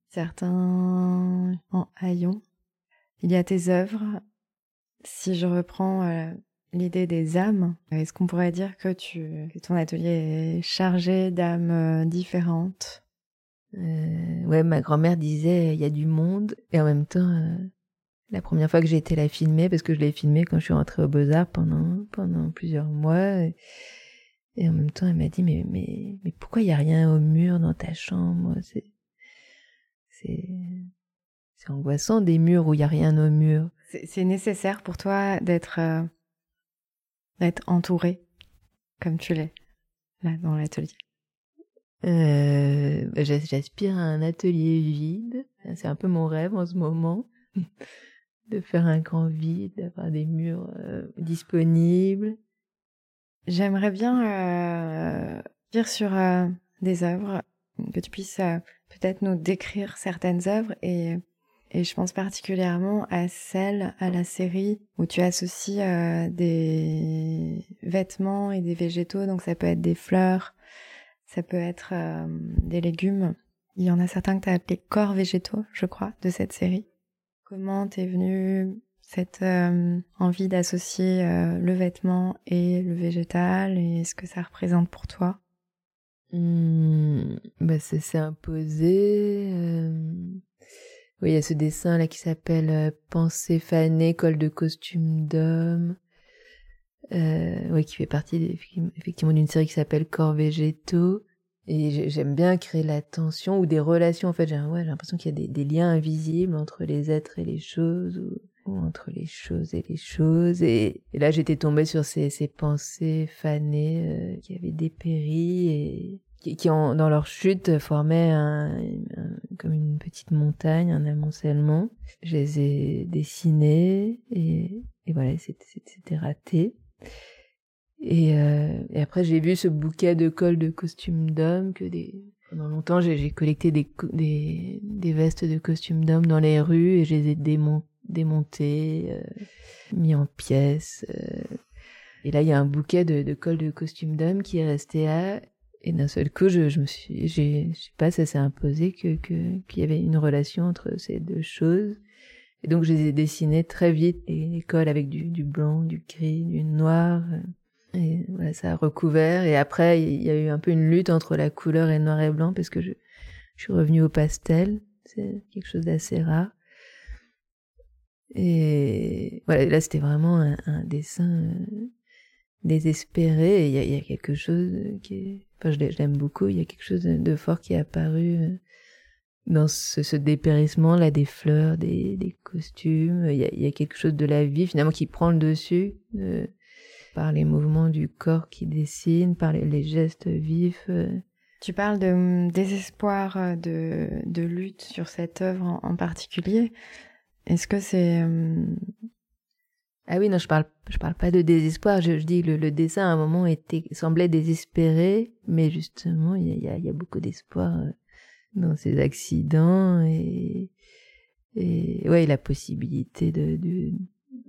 certains en haillons. Il y a tes œuvres. Si je reprends l'idée des âmes, est-ce qu'on pourrait dire que, tu, que ton atelier est chargé d'âmes différentes? Ouais, ma grand-mère disait il y a du monde et en même temps la première fois que j'ai été la filmer, parce que je l'ai filmée quand je suis rentrée au Beaux-Arts pendant, pendant plusieurs mois. Et, en même temps, elle m'a dit, mais, mais, mais pourquoi il n'y a rien au mur dans ta chambre? C'est, c'est, c'est angoissant des murs où il n'y a rien au mur. C'est nécessaire pour toi d'être, euh, d'être entouré comme tu l'es, là, dans l'atelier. Euh, j'aspire à un atelier vide. C'est un peu mon rêve en ce moment de faire un grand vide, d'avoir des murs euh, disponibles. J'aimerais bien euh, dire sur euh, des œuvres, que tu puisses peut-être nous décrire certaines œuvres et, et je pense particulièrement à celle, à la série où tu associes des vêtements et des végétaux, donc ça peut être des fleurs, ça peut être des légumes. Il y en a certains que tu as appelés corps végétaux, je crois, de cette série. Comment t'es venue cette euh, envie d'associer euh, le vêtement et le végétal et ce que ça représente pour toi? Mmh, bah Ça imposé. Euh... Oui, il y a ce dessin là qui s'appelle euh, Pensée fanée, col de costume d'homme. oui, qui fait partie effectivement d'une série qui s'appelle Corps végétaux. Et j'aime bien créer la tension ou des relations. En fait, j'ai ouais, l'impression qu'il y a des, liens invisibles entre les êtres et les choses, ou, entre les choses et les choses. Et, là, j'étais tombée sur ces, ces pensées fanées euh, qui avaient dépéri et qui, qui ont, dans leur chute, formaient un, comme une petite montagne, un amoncellement. Je les ai dessinées et, voilà, c'était raté. Et, euh, et après, j'ai vu ce bouquet de cols de costumes d'hommes que des pendant longtemps, j'ai collecté des, vestes de costumes d'hommes dans les rues et je les ai démon démontées, euh, mis en pièces. Euh. Et là, il y a un bouquet de, de cols de costumes d'hommes qui est resté là. Et d'un seul coup, je, je me suis, j'ai, je sais pas, ça s'est imposé que qu'il y avait une relation entre ces deux choses. Et donc, je les ai dessinés très vite, les cols avec du, du blanc, du gris, du noir. Et voilà, ça a recouvert. Et après, il y a eu un peu une lutte entre la couleur et noir et blanc parce que je, je suis revenue au pastel. C'est quelque chose d'assez rare. Et voilà, là, c'était vraiment un, dessin euh, désespéré. Et il y a, y a, quelque chose qui est... Je l'aime beaucoup. Il y a quelque chose de fort qui est apparu euh, dans ce, dépérissement là des fleurs, des, costumes. Il y, a, quelque chose de la vie finalement qui prend le dessus. De, par les mouvements du corps qui dessinent, par les, gestes vifs. Euh. Tu parles de hum, désespoir, euh, de, de lutte sur cette œuvre en, particulier. Est-ce que c'est... Ah oui, non, je parle, je parle pas de désespoir. Je, dis le, le dessin à un moment était, semblait désespéré, mais justement, il y a, y a, beaucoup d'espoir euh, dans ces accidents et, et ouais, la possibilité de, de,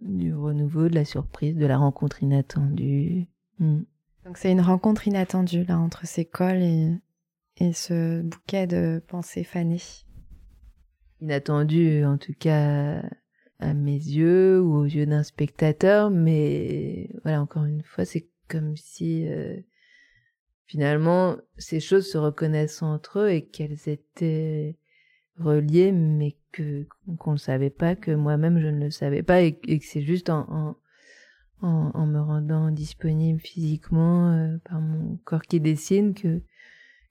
du renouveau, de la surprise, de la rencontre inattendue. Hmm. Donc c'est une rencontre inattendue là entre ces cols et, et ce bouquet de pensées fanées. Inattendu en tout cas à mes yeux ou aux yeux d'un spectateur, mais voilà encore une fois c'est comme si euh, finalement ces choses se reconnaissent entre eux et qu'elles étaient reliées mais que qu'on ne savait pas, que moi-même je ne le savais pas et, que c'est juste en, en, me rendant disponible physiquement euh, par mon corps qui dessine que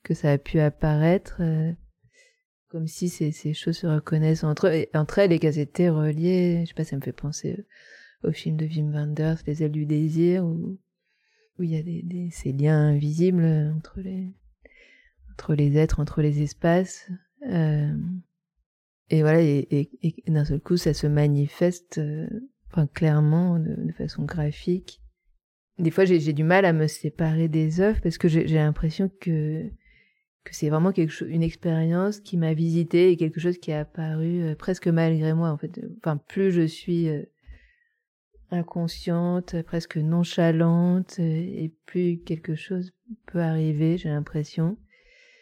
que ça a pu apparaître euh, comme si ces, choses se reconnaissent entre, entre elles et qu'elles étaient reliées. Je sais pas, ça me fait penser au film de Wim Wenders, Les ailes du désir, où il y a ces liens invisibles entre les êtres, entre les espaces. Euh, et voilà, et, d'un seul coup, ça se manifeste euh, clairement, de, façon graphique. Des fois, j'ai du mal à me séparer des œuvres parce que j'ai l'impression que que c'est vraiment quelque chose, une expérience qui m'a visité et quelque chose qui est apparu euh, presque malgré moi en fait. Enfin, plus je suis euh, inconsciente, presque nonchalante, et plus quelque chose peut arriver, j'ai l'impression.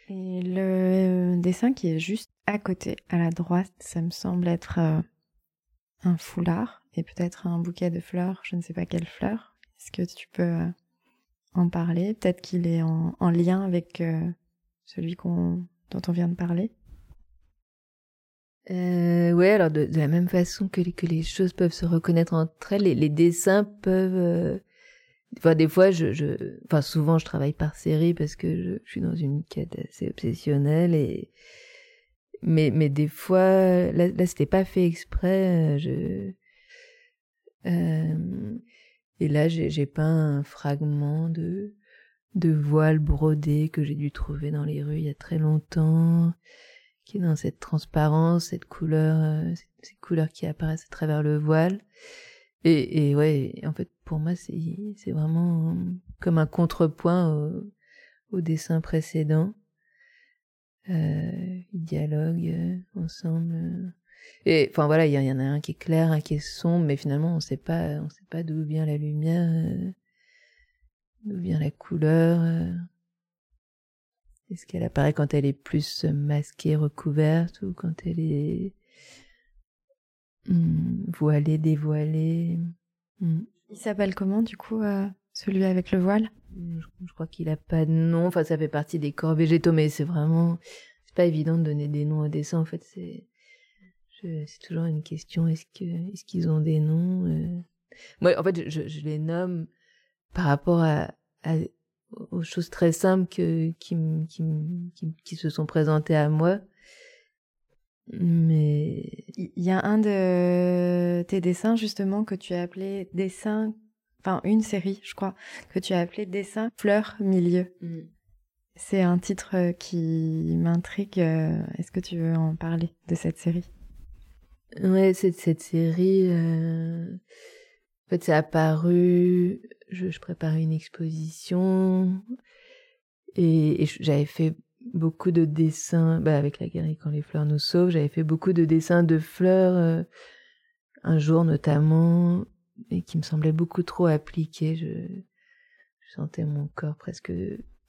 Et le dessin qui est juste à côté, à la droite, ça me semble être euh, un foulard et peut-être un bouquet de fleurs, je ne sais pas quelle fleur. Est-ce que tu peux euh, en parler? Peut-être qu'il est en, lien avec euh, celui qu'on, dont on vient de parler euh, ouais, alors de, la même façon que les, que les choses peuvent se reconnaître entre elles, les, dessins peuvent. Euh, enfin, des fois, je, enfin, souvent, je travaille par série parce que je, suis dans une quête assez obsessionnelle et. Mais, mais des fois, là, là c'était pas fait exprès. Euh, je. Euh, et là, j'ai pas un fragment de de voile brodé que j'ai dû trouver dans les rues il y a très longtemps qui est dans cette transparence, cette couleur, euh, ces couleurs qui apparaissent à travers le voile. Et, et ouais, en fait, pour moi, c'est c'est vraiment comme un contrepoint au, au dessin précédent. Euh, ils euh, ensemble. Et enfin voilà, il y, y, en a un qui est clair, un qui est sombre, mais finalement on sait pas, on sait pas d'où vient la lumière, euh, d'où vient la couleur. Euh? Est-ce qu'elle apparaît quand elle est plus masquée, recouverte, ou quand elle est hmm, voilée, dévoilée? Hmm. Il s'appelle comment, du coup, euh, celui avec le voile? Je, crois qu'il a pas de nom. Enfin, ça fait partie des corps végétaux, mais c'est vraiment... C'est pas évident de donner des noms aux dessins, en fait. C'est c'est toujours une question. Est-ce que est-ce qu'ils ont des noms euh? Moi, en fait, je, je, les nomme par rapport à, à, aux choses très simples que, qui, qui, qui, qui se sont présentées à moi. Mais il y a un de tes dessins justement que tu as appelé dessin, enfin une série, je crois, que tu as appelé dessin fleur milieu. Mm. C'est un titre qui m'intrigue. Est-ce que tu veux en parler de cette série? Ouais, cette, cette série, euh... en fait, c'est apparu je, préparais une exposition et, j'avais fait beaucoup de dessins bah, avec la guérille quand les fleurs nous sauvent. J'avais fait beaucoup de dessins de fleurs euh, un jour notamment et qui me semblaient beaucoup trop appliqués. Je, sentais mon corps presque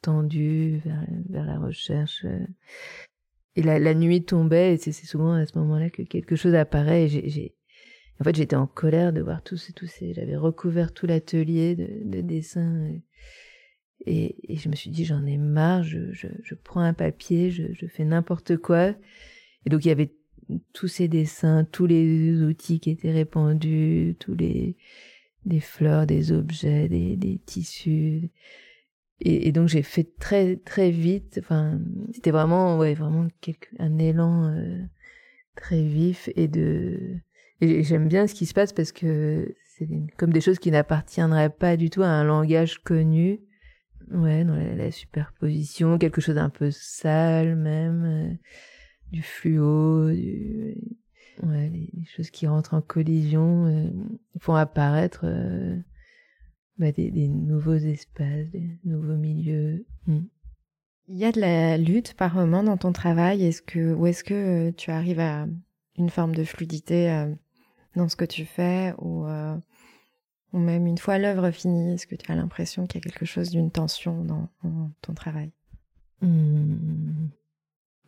tendu vers, la recherche. Et la, la nuit tombait et c'est souvent à ce moment-là que quelque chose apparaît en fait, j'étais en colère de voir tous ces, tous ces, j'avais recouvert tout l'atelier de, de dessins. Et, et, je me suis dit, j'en ai marre, je, je, je, prends un papier, je, je fais n'importe quoi. Et donc, il y avait tous ces dessins, tous les outils qui étaient répandus, tous les, des fleurs, des objets, des, des tissus. Et, et donc, j'ai fait très, très vite. Enfin, c'était vraiment, ouais, vraiment quelque, un élan euh, très vif et de, j'aime bien ce qui se passe parce que c'est comme des choses qui n'appartiendraient pas du tout à un langage connu. Ouais, dans la, superposition, quelque chose d'un peu sale même, euh, du fluo, du, choses qui rentrent en collision euh, font apparaître euh, bah, des, des, nouveaux espaces, des nouveaux milieux. Hmm. Il y a de la lutte par moment dans ton travail. Est-ce que, ou est-ce que tu arrives à une forme de fluidité dans ce que tu fais ou, euh, ou même une fois l'œuvre finie, est-ce que tu as l'impression qu'il y a quelque chose d'une tension dans, ton travail? Mmh.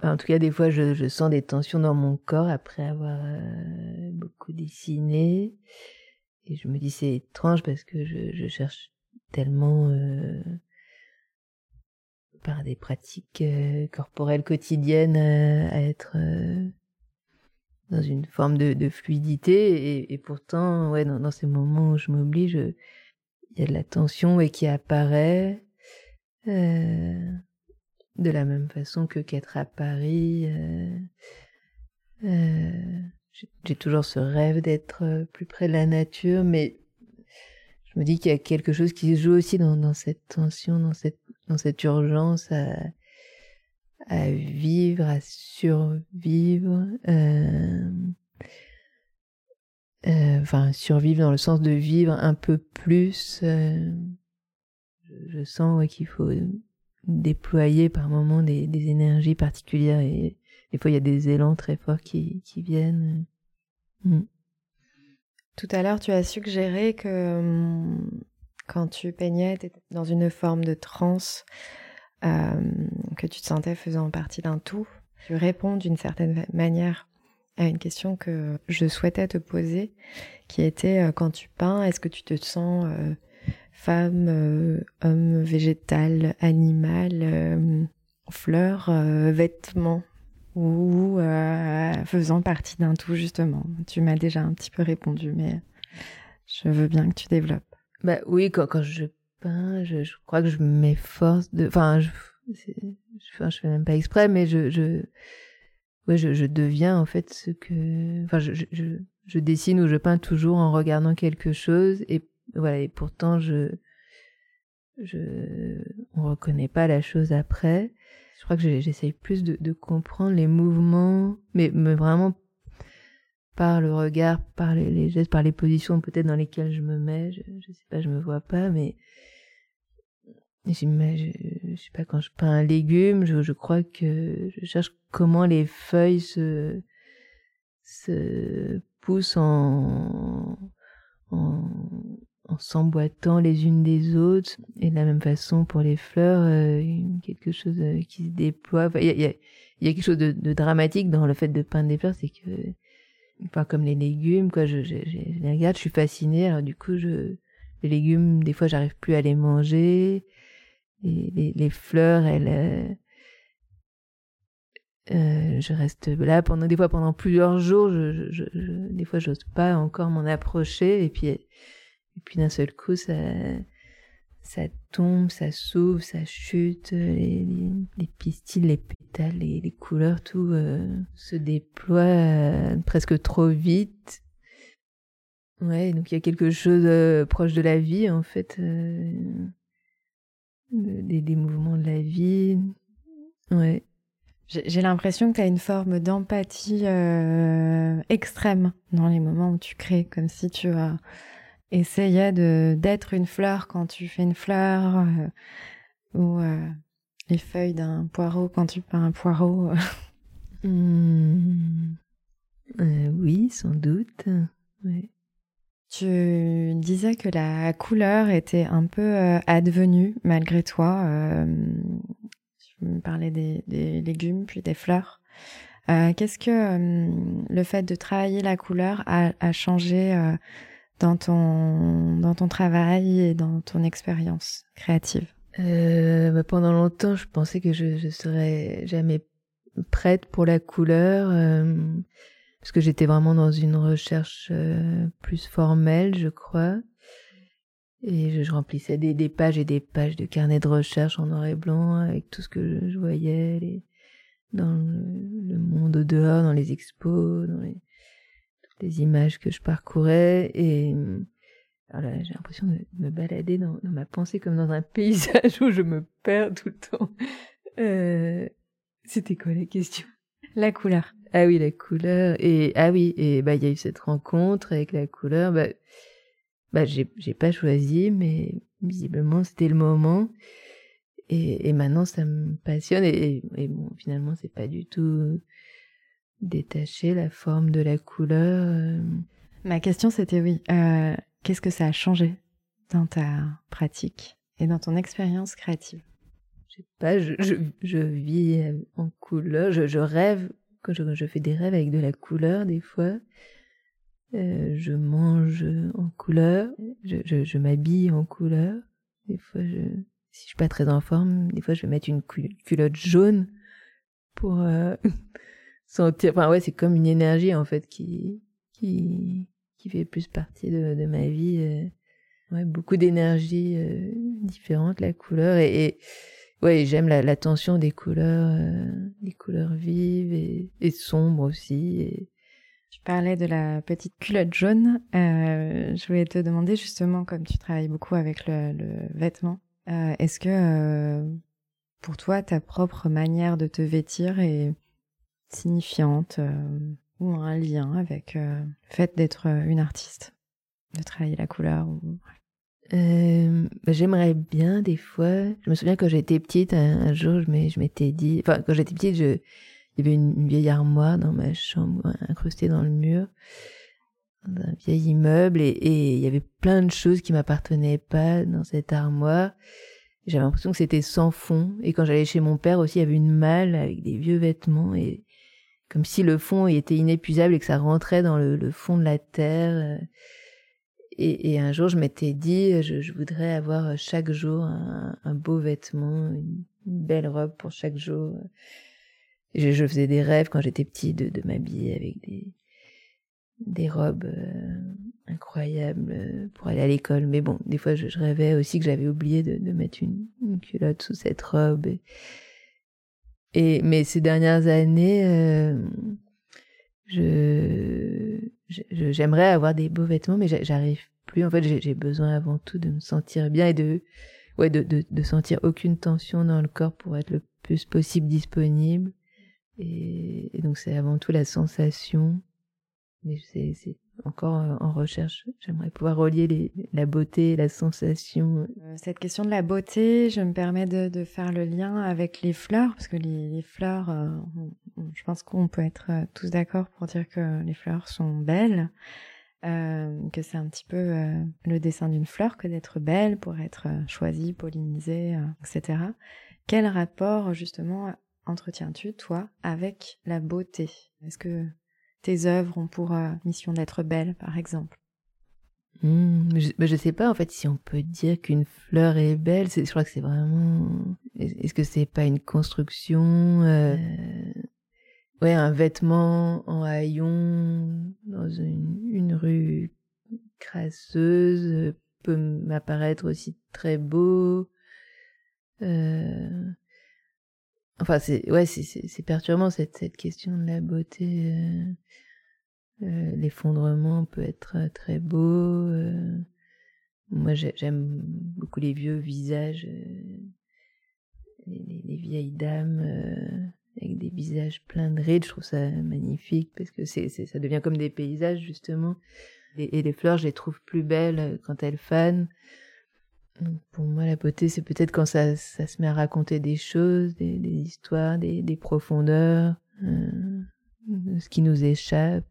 En tout cas, des fois, je, sens des tensions dans mon corps après avoir euh, beaucoup dessiné. Et je me dis, c'est étrange parce que je, cherche tellement euh, par des pratiques corporelles quotidiennes à être dans une forme de, fluidité et, pourtant ouais dans, ces moments où je m'oblige il y a de la tension et qui apparaît euh, de la même façon que qu'être à Paris euh, euh, j'ai toujours ce rêve d'être plus près de la nature mais je me dis qu'il y a quelque chose qui se joue aussi dans, cette tension dans cette urgence à vivre, à survivre. Euh, euh, enfin, survivre dans le sens de vivre un peu plus. Euh, je, sens qu'il faut déployer par moments des, énergies particulières et des fois il y a des élans très forts qui, viennent. Mm. Tout à l'heure, tu as suggéré que hum, quand tu peignais, tu étais dans une forme de transe, que tu te sentais faisant partie d'un tout. Tu réponds d'une certaine manière à une question que je souhaitais te poser, qui était euh, quand tu peins, est-ce que tu te sens euh, femme, euh, homme, végétal, animal, euh, fleur, euh, vêtement ou euh, faisant partie d'un tout justement? Tu m'as déjà un petit peu répondu, mais je veux bien que tu développes. Bah oui, quand je je, crois que je m'efforce de. Enfin, je, enfin, je fais même pas exprès, mais je, je, ouais, je, je deviens en fait ce que. Enfin, je, je, dessine ou je peins toujours en regardant quelque chose et voilà. Et pourtant, je, je, on reconnaît pas la chose après. Je crois que j'essaye plus de, de comprendre les mouvements, mais, mais vraiment par le regard, par les, gestes, par les positions peut-être dans lesquelles je me mets. Je, je sais pas, je me vois pas, mais je, je sais pas, quand je peins un légume, je, crois que je cherche comment les feuilles se, se poussent en, en, s'emboîtant les unes des autres. Et de la même façon pour les fleurs, euh, quelque chose euh, qui se déploie. Il y a quelque chose de, de dramatique dans le fait de peindre des fleurs, c'est que pas comme les légumes, quoi. Je, je, les regarde, je suis fascinée. Alors du coup, je, les légumes, des fois, j'arrive plus à les manger. Et les, fleurs, elles, euh, euh, je reste là pendant des fois pendant plusieurs jours. Je, je, je, des fois, pas encore m'en approcher. Et puis, et puis d'un seul coup, ça, ça tombe, ça s'ouvre, ça chute. Les, les, les pistils, les les, couleurs, tout euh, se déploie euh, presque trop vite. Ouais, donc il y a quelque chose euh, proche de la vie en fait, de- des, mouvements de la vie. Ouais. J'ai l'impression que tu as une forme d'empathie extrême dans les moments où tu crées, comme si tu essayais de d'être une fleur quand tu fais une fleur, ou les feuilles d'un poireau quand tu peins un poireau. Hmm. Euh, oui, sans doute. Ouais. Tu disais que la couleur était un peu euh, advenue malgré toi. euh, tu me parlais des, des légumes puis des fleurs. Euh, Qu'est-ce que euh, le fait de travailler la couleur a, a changé euh, dans ton dans ton travail et dans ton expérience créative? Euh, bah, pendant longtemps, je pensais que je, je serais jamais prête pour la couleur, euh, parce que j'étais vraiment dans une recherche euh, plus formelle, je crois. Et je, je remplissais des, des pages et des pages de carnet de recherche en noir et blanc avec tout ce que je, voyais les, dans le, monde au dehors, dans les expos, dans les, les images que je parcourais. Et j'ai l'impression de me balader dans, dans ma pensée comme dans un paysage où je me perds tout le temps. Euh, C'était quoi la question? La couleur. Ah oui, la couleur. Et ah oui, et bah il y a eu cette rencontre avec la couleur. Bah, bah j'ai pas choisi, mais visiblement c'était le moment. Et, et maintenant ça me passionne. Et, et bon, finalement c'est pas du tout détaché la forme de la couleur. euh. Ma question c'était oui. euh, Qu'est-ce que ça a changé dans ta pratique et dans ton expérience créative? Je sais pas, je, je, vis en couleur, je, rêve, quand je, fais des rêves avec de la couleur des fois, euh, je mange en couleur, je, m'habille en couleur, des fois si je suis pas très en forme, des fois je vais mettre une cul- culotte jaune pour euh, sentir, enfin ouais c'est comme une énergie en fait qui, qui, fait plus partie de, ma vie, euh. beaucoup d'énergie euh, différente la couleur et, Ouais, j'aime la, tension des couleurs, euh, des couleurs vives et, sombres aussi. Et... Tu parlais de la petite culotte jaune. Je voulais te demander justement, comme tu travailles beaucoup avec le, vêtement, est-ce que pour toi, ta propre manière de te vêtir est signifiante ou un lien avec euh, le fait d'être une artiste, de travailler la couleur ou... Euh, bah, J'aimerais bien des fois. Je me souviens quand j'étais petite, un, jour, je m'étais dit. Enfin, quand j'étais petite, je, il y avait une, vieille armoire dans ma chambre, incrustée dans le mur. un vieil immeuble et il y avait plein de choses qui m'appartenaient pas dans cette armoire. J'avais l'impression que c'était sans fond. Et quand j'allais chez mon père aussi, il y avait une malle avec des vieux vêtements et comme si le fond était inépuisable et que ça rentrait dans le, fond de la terre. Et, un jour, je m'étais dit, je, voudrais avoir chaque jour un, beau vêtement, une, belle robe pour chaque jour. Je, faisais des rêves quand j'étais petit de, m'habiller avec des, robes euh, incroyables pour aller à l'école. Mais bon, des fois, je, rêvais aussi que j'avais oublié de, mettre une, culotte sous cette robe. Mais ces dernières années, euh, je j'aimerais avoir des beaux vêtements, mais j'arrive plus. En fait, j'ai besoin avant tout de me sentir bien et de ouais de, de, de sentir aucune tension dans le corps pour être le plus possible disponible. Et, et donc c'est avant tout la sensation mais c'est encore euh, en recherche. J'aimerais pouvoir relier la beauté, la sensation. Euh, cette question de la beauté, je me permets de, faire le lien avec les fleurs, parce que les, fleurs, euh, je pense qu'on peut être tous d'accord pour dire que les fleurs sont belles, euh, que c'est un petit peu le dessin d'une fleur que d'être belle pour être choisie, pollinisée, etc. Quel rapport justement entretiens-tu, toi, avec la beauté? Est-ce que tes œuvres ont pour euh, mission d'être belles, par exemple mmh, je, ne sais pas en fait si on peut dire qu'une fleur est belle. Je crois que c'est vraiment. Est-ce que c'est pas une construction euh, Ouais, un vêtement en haillon dans une, rue crasseuse peut m'apparaître aussi très beau. Euh, enfin, c'est ouais, c'est perturbant cette question de la beauté. Euh, l'effondrement peut être euh, très beau. Euh. moi, j'aime beaucoup les vieux visages, les, vieilles dames avec des visages pleins de rides. Je trouve ça magnifique parce que c'est, ça devient comme des paysages justement. Et, les fleurs, je les trouve plus belles quand elles fanent. Pour moi, la beauté, c'est peut-être quand ça, ça se met à raconter des choses, des, histoires, des, profondeurs, ce qui nous échappe.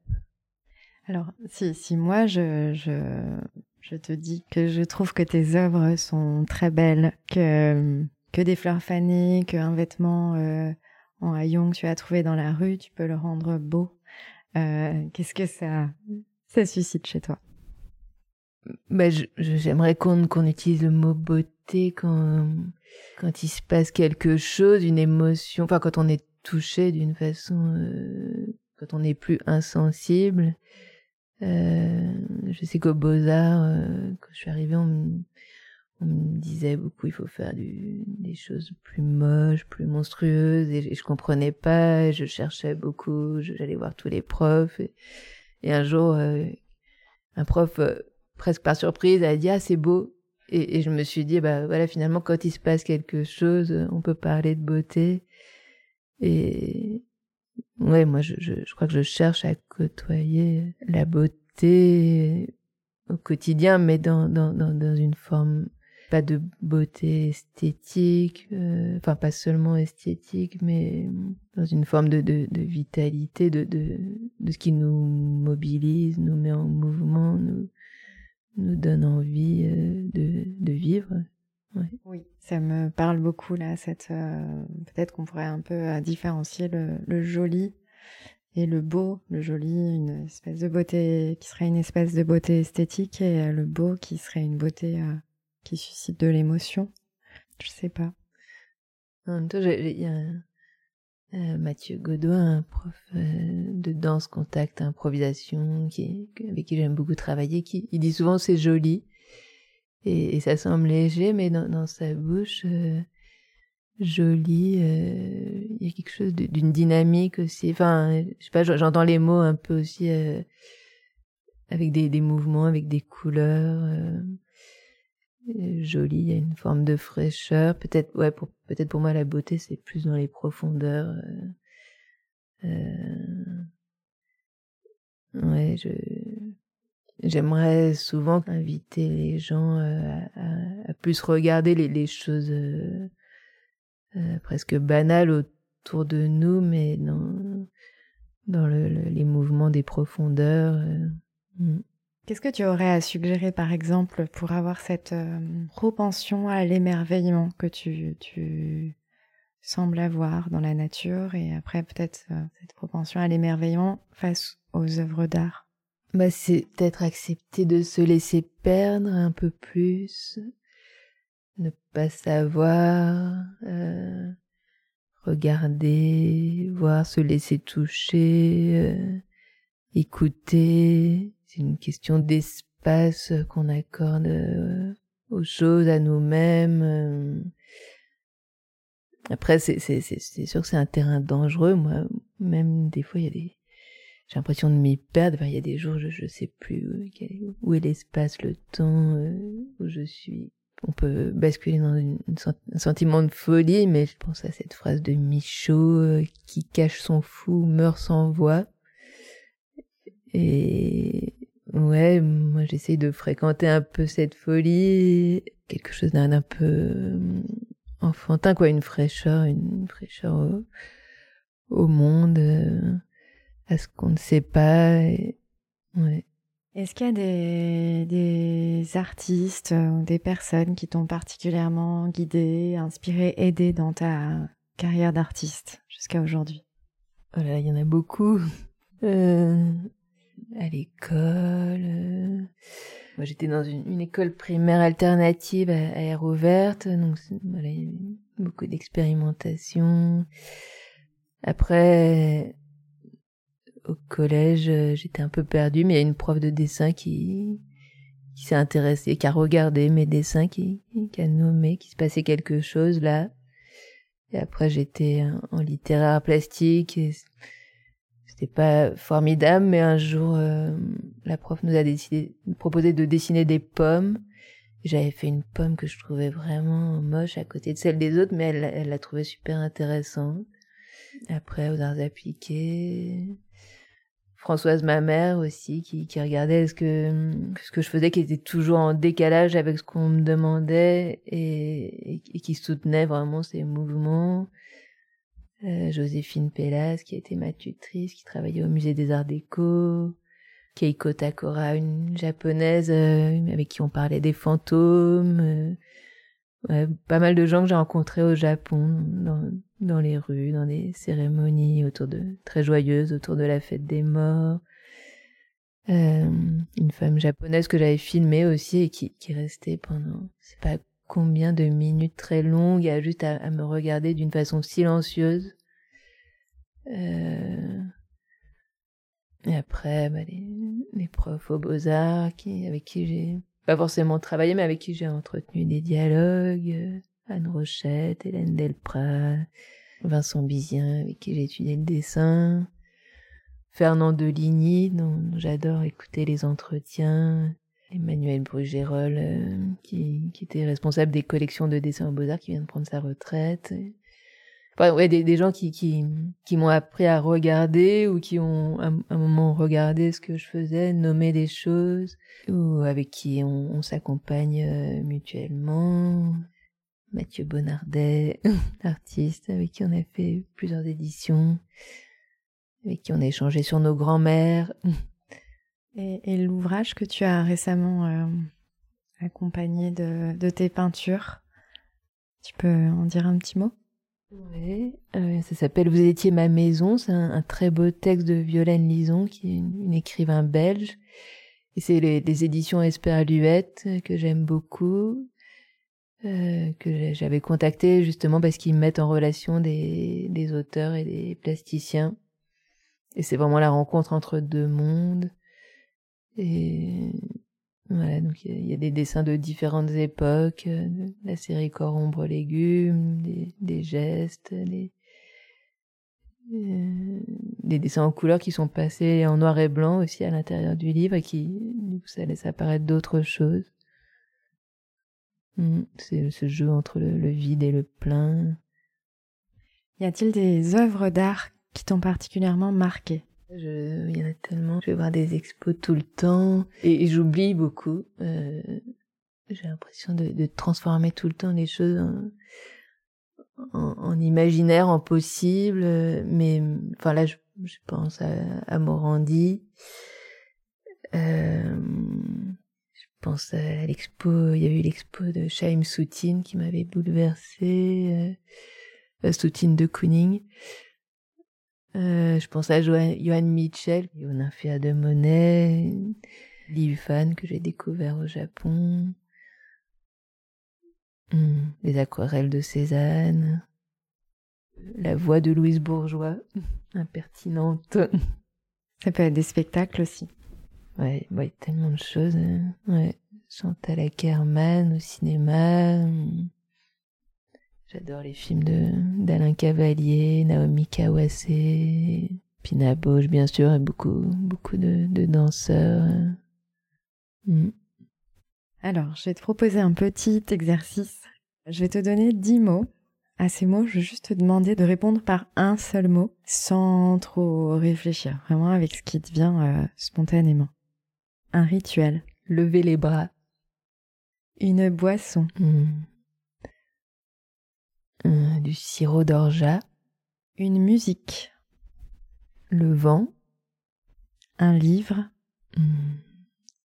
Alors, si, moi, je, je, je te dis que je trouve que tes œuvres sont très belles, que, que des fleurs fanées, qu'un vêtement euh, en haillon que tu as trouvé dans la rue, tu peux le rendre beau, euh, qu'est-ce que ça, ça suscite chez toi? Ben, J'aimerais qu'on utilise le mot beauté quand, quand il se passe quelque chose, une émotion, enfin quand on est touché d'une façon, euh, quand on n'est plus insensible. Euh, je sais qu'au Beaux-Arts, euh, quand je suis arrivée, on me, disait beaucoup il faut faire des choses plus moches, plus monstrueuses, et, je comprenais pas, je cherchais beaucoup, j'allais voir tous les profs, et, et un jour, un prof, presque par surprise, a dit ah c'est beau, et, je me suis dit bah voilà finalement quand il se passe quelque chose, on peut parler de beauté, et Ouais, moi, je, je, crois que je cherche à côtoyer la beauté au quotidien, mais dans, dans, dans, dans une forme pas de beauté esthétique, euh, enfin pas seulement esthétique, mais dans une forme de, de, de vitalité, de, de, de ce qui nous mobilise, nous met en mouvement, nous, nous donne envie euh, de, de vivre. Oui, ça me parle beaucoup là. Cette euh, peut-être qu'on pourrait un peu euh, différencier le, joli et le beau. Le joli, une espèce de beauté qui serait une espèce de beauté esthétique, et le beau qui serait une beauté qui suscite de l'émotion. Je sais pas. En même temps, il y a Mathieu Godoin, un prof de danse, contact, improvisation, avec qui j'aime beaucoup travailler, qui il dit souvent c'est joli et, ça semble léger, mais dans, sa bouche, euh, joli, euh, il y a quelque chose d'une dynamique aussi. Enfin, je sais pas, j'entends les mots un peu aussi euh, avec des, mouvements, avec des couleurs. Euh, joli, il y a une forme de fraîcheur. Peut-être, ouais, pour, peut-être pour moi la beauté c'est plus dans les profondeurs. ouais, je J'aimerais souvent inviter les gens euh, à, plus regarder les, choses euh, euh, presque banales autour de nous, mais dans, dans le, les mouvements des profondeurs, Mm. Qu'est-ce que tu aurais à suggérer, par exemple, pour avoir cette euh, propension à l'émerveillement que tu, sembles avoir dans la nature et après peut-être euh, cette propension à l'émerveillement face aux œuvres d'art? Bah, C'est peut-être de se laisser perdre un peu plus, ne pas savoir, euh, regarder, voir, se laisser toucher, écouter. C'est une question d'espace qu'on accorde euh, aux choses, à nous-mêmes. euh. Après, c'est sûr que c'est un terrain dangereux. Moi, même des fois, il y a des j'ai l'impression de m'y perdre. Il y a des jours, je je sais plus où, est l'espace, le temps euh, où je suis. On peut basculer dans un sentiment de folie, mais je pense à cette phrase de Michaud qui cache son fou meurt sans voix. Et ouais, moi j'essaye de fréquenter un peu cette folie, quelque chose d'un un peu euh, enfantin, quoi, une fraîcheur, une fraîcheur au, au monde, euh, à ce qu'on ne sait pas. et- ouais. Est-ce qu'il y a des, des artistes ou des personnes qui t'ont particulièrement guidé, inspiré, aidé dans ta carrière d'artiste jusqu'à aujourd'hui? Oh là, il y en a beaucoup. Euh, à l'école. euh, Moi, j'étais dans une, école primaire alternative à, à air ouverte, donc il y avait beaucoup d'expérimentation. Après, au collège, euh, j'étais un peu perdue, mais il y a une prof de dessin qui s'est intéressée, qui a regardé mes dessins, qui, a nommé qu'il se passait quelque chose là. Et après, j'étais en- littéraire plastique. Pas formidable, mais un jour, euh, la prof nous a décidé, proposé de dessiner des pommes. J'avais fait une pomme que je trouvais vraiment moche à côté de celle des autres, mais elle l'a trouvée super intéressante. Après, aux arts appliqués, Françoise, ma mère aussi, qui, regardait ce que, ce que je faisais, qui était toujours en décalage avec ce qu'on me demandait et, et, et qui soutenait vraiment ces mouvements. Euh, Joséphine Pellas, qui était ma tutrice, qui travaillait au musée des arts déco. Keiko Takora, une japonaise euh, avec qui on parlait des fantômes. euh, ouais, pas mal de gens que j'ai rencontrés au Japon, dans, dans les rues, dans des cérémonies autour de très joyeuses autour de la fête des morts. Euh, une femme japonaise que j'avais filmée aussi et qui, qui restait pendant, je sais pas combien de minutes très longues, à juste à, me regarder d'une façon silencieuse. Euh, et après, bah, les, les profs aux beaux-arts qui, avec qui j'ai pas forcément travaillé, mais avec qui j'ai entretenu des dialogues. euh, Anne Rochette, Hélène Delprat, Vincent Bizien, avec qui j'ai étudié le dessin. Fernand Deligny, dont j'adore écouter les entretiens. Emmanuel Brugérol, euh, qui, qui était responsable des collections de dessins aux Beaux-Arts, qui vient de prendre sa retraite. Enfin, ouais, des, gens qui, qui, qui m'ont appris à regarder ou qui ont à un moment regardé ce que je faisais, nommé des choses, ou avec qui on, s'accompagne euh, mutuellement. Mathieu Bonnardet, artiste avec qui on a fait plusieurs éditions, avec qui on a échangé sur nos grands-mères. Et, l'ouvrage que tu as récemment euh, accompagné de, tes peintures, tu peux en dire un petit mot? Ouais, euh, ça s'appelle Vous étiez ma maison. C'est un, très beau texte de Violaine Lison, qui est une, une écrivain belge. Et c'est les, éditions Esperluette euh, que j'aime beaucoup, que j'avais contacté justement parce qu'ils mettent en relation des auteurs et des plasticiens. Et c'est vraiment la rencontre entre deux mondes. Et voilà, donc il y, a- des dessins de différentes époques, euh, la série Corps, ombre, légumes, des, gestes, des, euh, des dessins en couleur qui sont passés en noir et blanc aussi à l'intérieur du livre et qui, du coup, ça laisse apparaître d'autres choses. Mm, C'est ce jeu entre le, le vide et le plein. Y a-t-il des œuvres d'art qui t'ont particulièrement marqué? Je, il y en a tellement. Je vais voir des expos tout le temps et, j'oublie beaucoup. Euh, j'ai l'impression de, de transformer tout le temps les choses en, en, en imaginaire, en possible. Mais enfin là, je, je pense à, à Morandi. Euh, je pense à l'expo, il y a eu l'expo de Chaim Soutine qui m'avait bouleversée, euh, Soutine de Kooning. Euh, je pense à Johan Mitchell, au Nymphéa de Monet, Liu Fan que j'ai découvert au Japon, hmm, les aquarelles de Cézanne, la voix de Louise Bourgeois, impertinente. Ça peut être des spectacles aussi. Ouais, ouais tellement de choses. Hein. Ouais, Chantal Ackerman au cinéma. J'adore les films de d'Alain Cavalier, Naomi Kawase, Pina Bausch bien sûr, et beaucoup beaucoup de, de danseurs. Mm. Alors, je vais te proposer un petit exercice. Je vais te donner dix mots à ces mots, je vais juste te demander de répondre par un seul mot, sans trop réfléchir, vraiment avec ce qui te vient euh, spontanément. Un rituel. Lever les bras. Une boisson. Hmm. du sirop d'orgeat. Une musique. Le vent. Un livre. Hmm.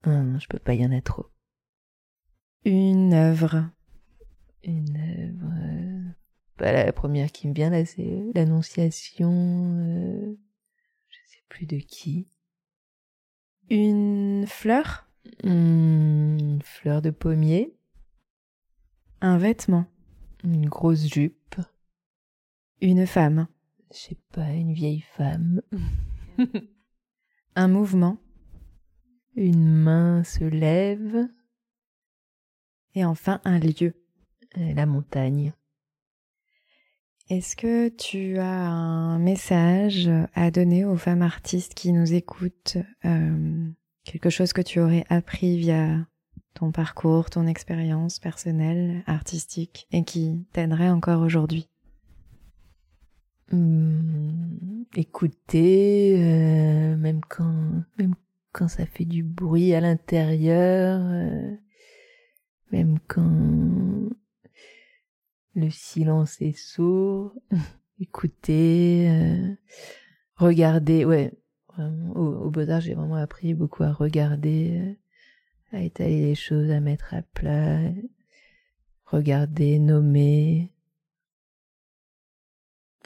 Ah non, je peux pas, y en a trop. Une œuvre. Une œuvre la première qui me vient là, c'est l'Annonciation. Euh, je sais plus de qui. Une fleur Une fleur de pommier. Un vêtement Une grosse jupe. Une femme Je sais pas, une vieille femme. Un mouvement Une main se lève. Et enfin un lieu. Euh, la montagne. Est-ce que tu as un message à donner aux femmes artistes qui nous écoutent euh, Quelque chose que tu aurais appris via ton parcours, ton expérience personnelle, artistique, et qui t'aiderait encore aujourd'hui. Mmh, Écouter, euh, même quand même quand ça fait du bruit à l'intérieur, euh, même quand le silence est sourd, écouter, euh, regarder, ouais, vraiment, au, Beaux-Arts, j'ai vraiment appris beaucoup à regarder, euh, à étaler les choses, à mettre à plat, regarder, nommer.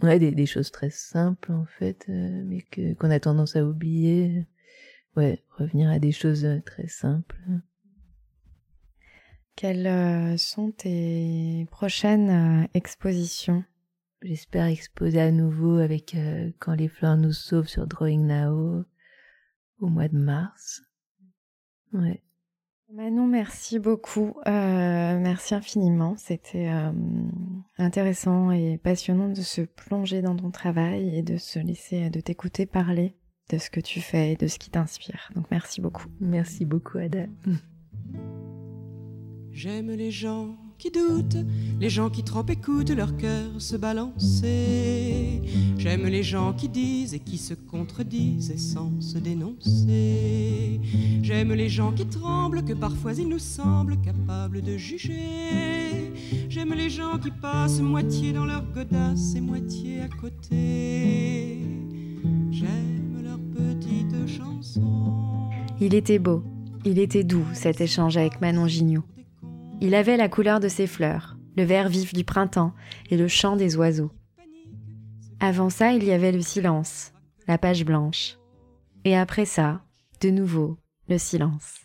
Ouais, des, choses très simples en fait, euh, mais que qu'on a tendance à oublier. Ouais, revenir à des choses très simples. Quelles euh, sont tes prochaines euh, expositions? J'espère exposer à nouveau avec euh, Quand les fleurs nous sauvent sur Drawing Now au mois de mars. Ouais. Manon, merci beaucoup. merci infiniment. C'était intéressant et passionnant de se plonger dans ton travail et de se laisser, de t'écouter parler de ce que tu fais et de ce qui t'inspire. Donc merci beaucoup. Merci beaucoup, Ada. J'aime les gens qui doutent, les gens qui trop écoutent leur cœur se balancer. J'aime les gens qui disent et qui se contredisent et sans se dénoncer. J'aime les gens qui tremblent, que parfois ils nous semblent capables de juger. J'aime les gens qui passent moitié dans leur godasse et moitié à côté. J'aime leurs petites chansons. Il était beau, il était doux cet échange avec Manon Gignot. Il avait la couleur de ses fleurs, le vert vif du printemps et le chant des oiseaux. Avant ça, il y avait le silence, la page blanche. Et après ça, de nouveau, le silence.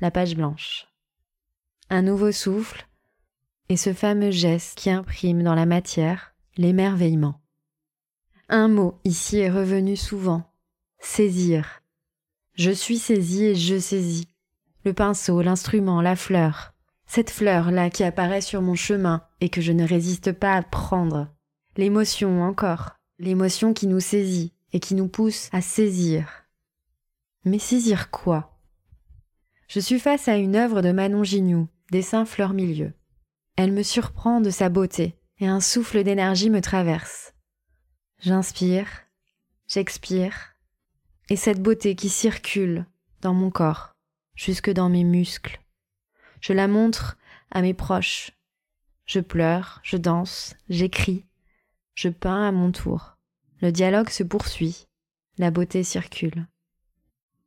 La page blanche. Un nouveau souffle et ce fameux geste qui imprime dans la matière l'émerveillement. Un mot ici est revenu souvent. Saisir. Je suis saisi et je saisis le pinceau, l'instrument, la fleur. Cette fleur-là qui apparaît sur mon chemin et que je ne résiste pas à prendre. L'émotion encore, l'émotion qui nous saisit et qui nous pousse à saisir. Mais saisir quoi? Je suis face à une œuvre de Manon Gignoux, dessin fleur milieu. Elle me surprend de sa beauté et un souffle d'énergie me traverse. J'inspire, j'expire, et cette beauté qui circule dans mon corps jusque dans mes muscles. Je la montre à mes proches. Je pleure, je danse, j'écris, je peins à mon tour. Le dialogue se poursuit, la beauté circule.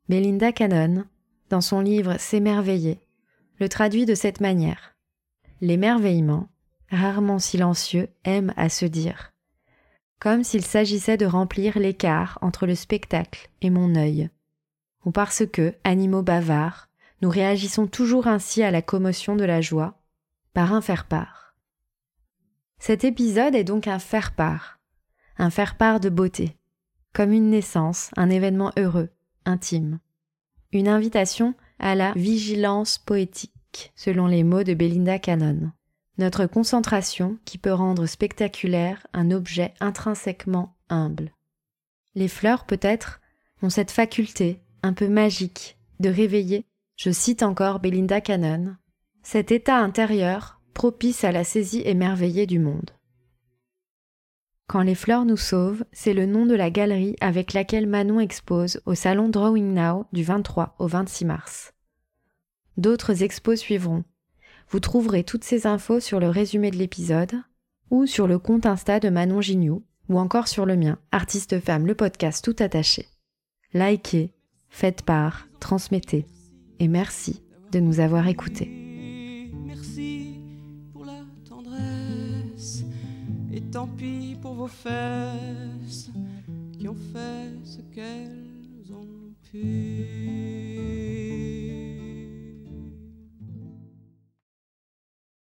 Belinda Cannon, dans son livre S'émerveiller, le traduit de cette manière. L'émerveillement, rarement silencieux, aime à se dire, comme s'il s'agissait de remplir l'écart entre le spectacle et mon œil, ou parce que, animaux bavards, nous réagissons toujours ainsi à la commotion de la joie, par un faire-part. Cet épisode est donc un faire-part, un faire-part de beauté, comme une naissance, un événement heureux, intime, une invitation à la vigilance poétique, selon les mots de Belinda Cannon notre concentration qui peut rendre spectaculaire un objet intrinsèquement humble. Les fleurs, peut-être, ont cette faculté, un peu magique, de réveiller, je cite encore Belinda Cannon, cet état intérieur propice à la saisie émerveillée du monde. Quand les fleurs nous sauvent, c'est le nom de la galerie avec laquelle Manon expose au salon Drawing Now du 23 au 26 mars. D'autres expos suivront, vous trouverez toutes ces infos sur le résumé de l'épisode ou sur le compte Insta de Manon Gignoux ou encore sur le mien, Artiste Femme, le podcast tout attaché. Likez, faites part, transmettez et merci de nous avoir écoutés. Merci pour la tendresse et tant pis pour vos fesses qui ont fait ce qu'elles ont pu.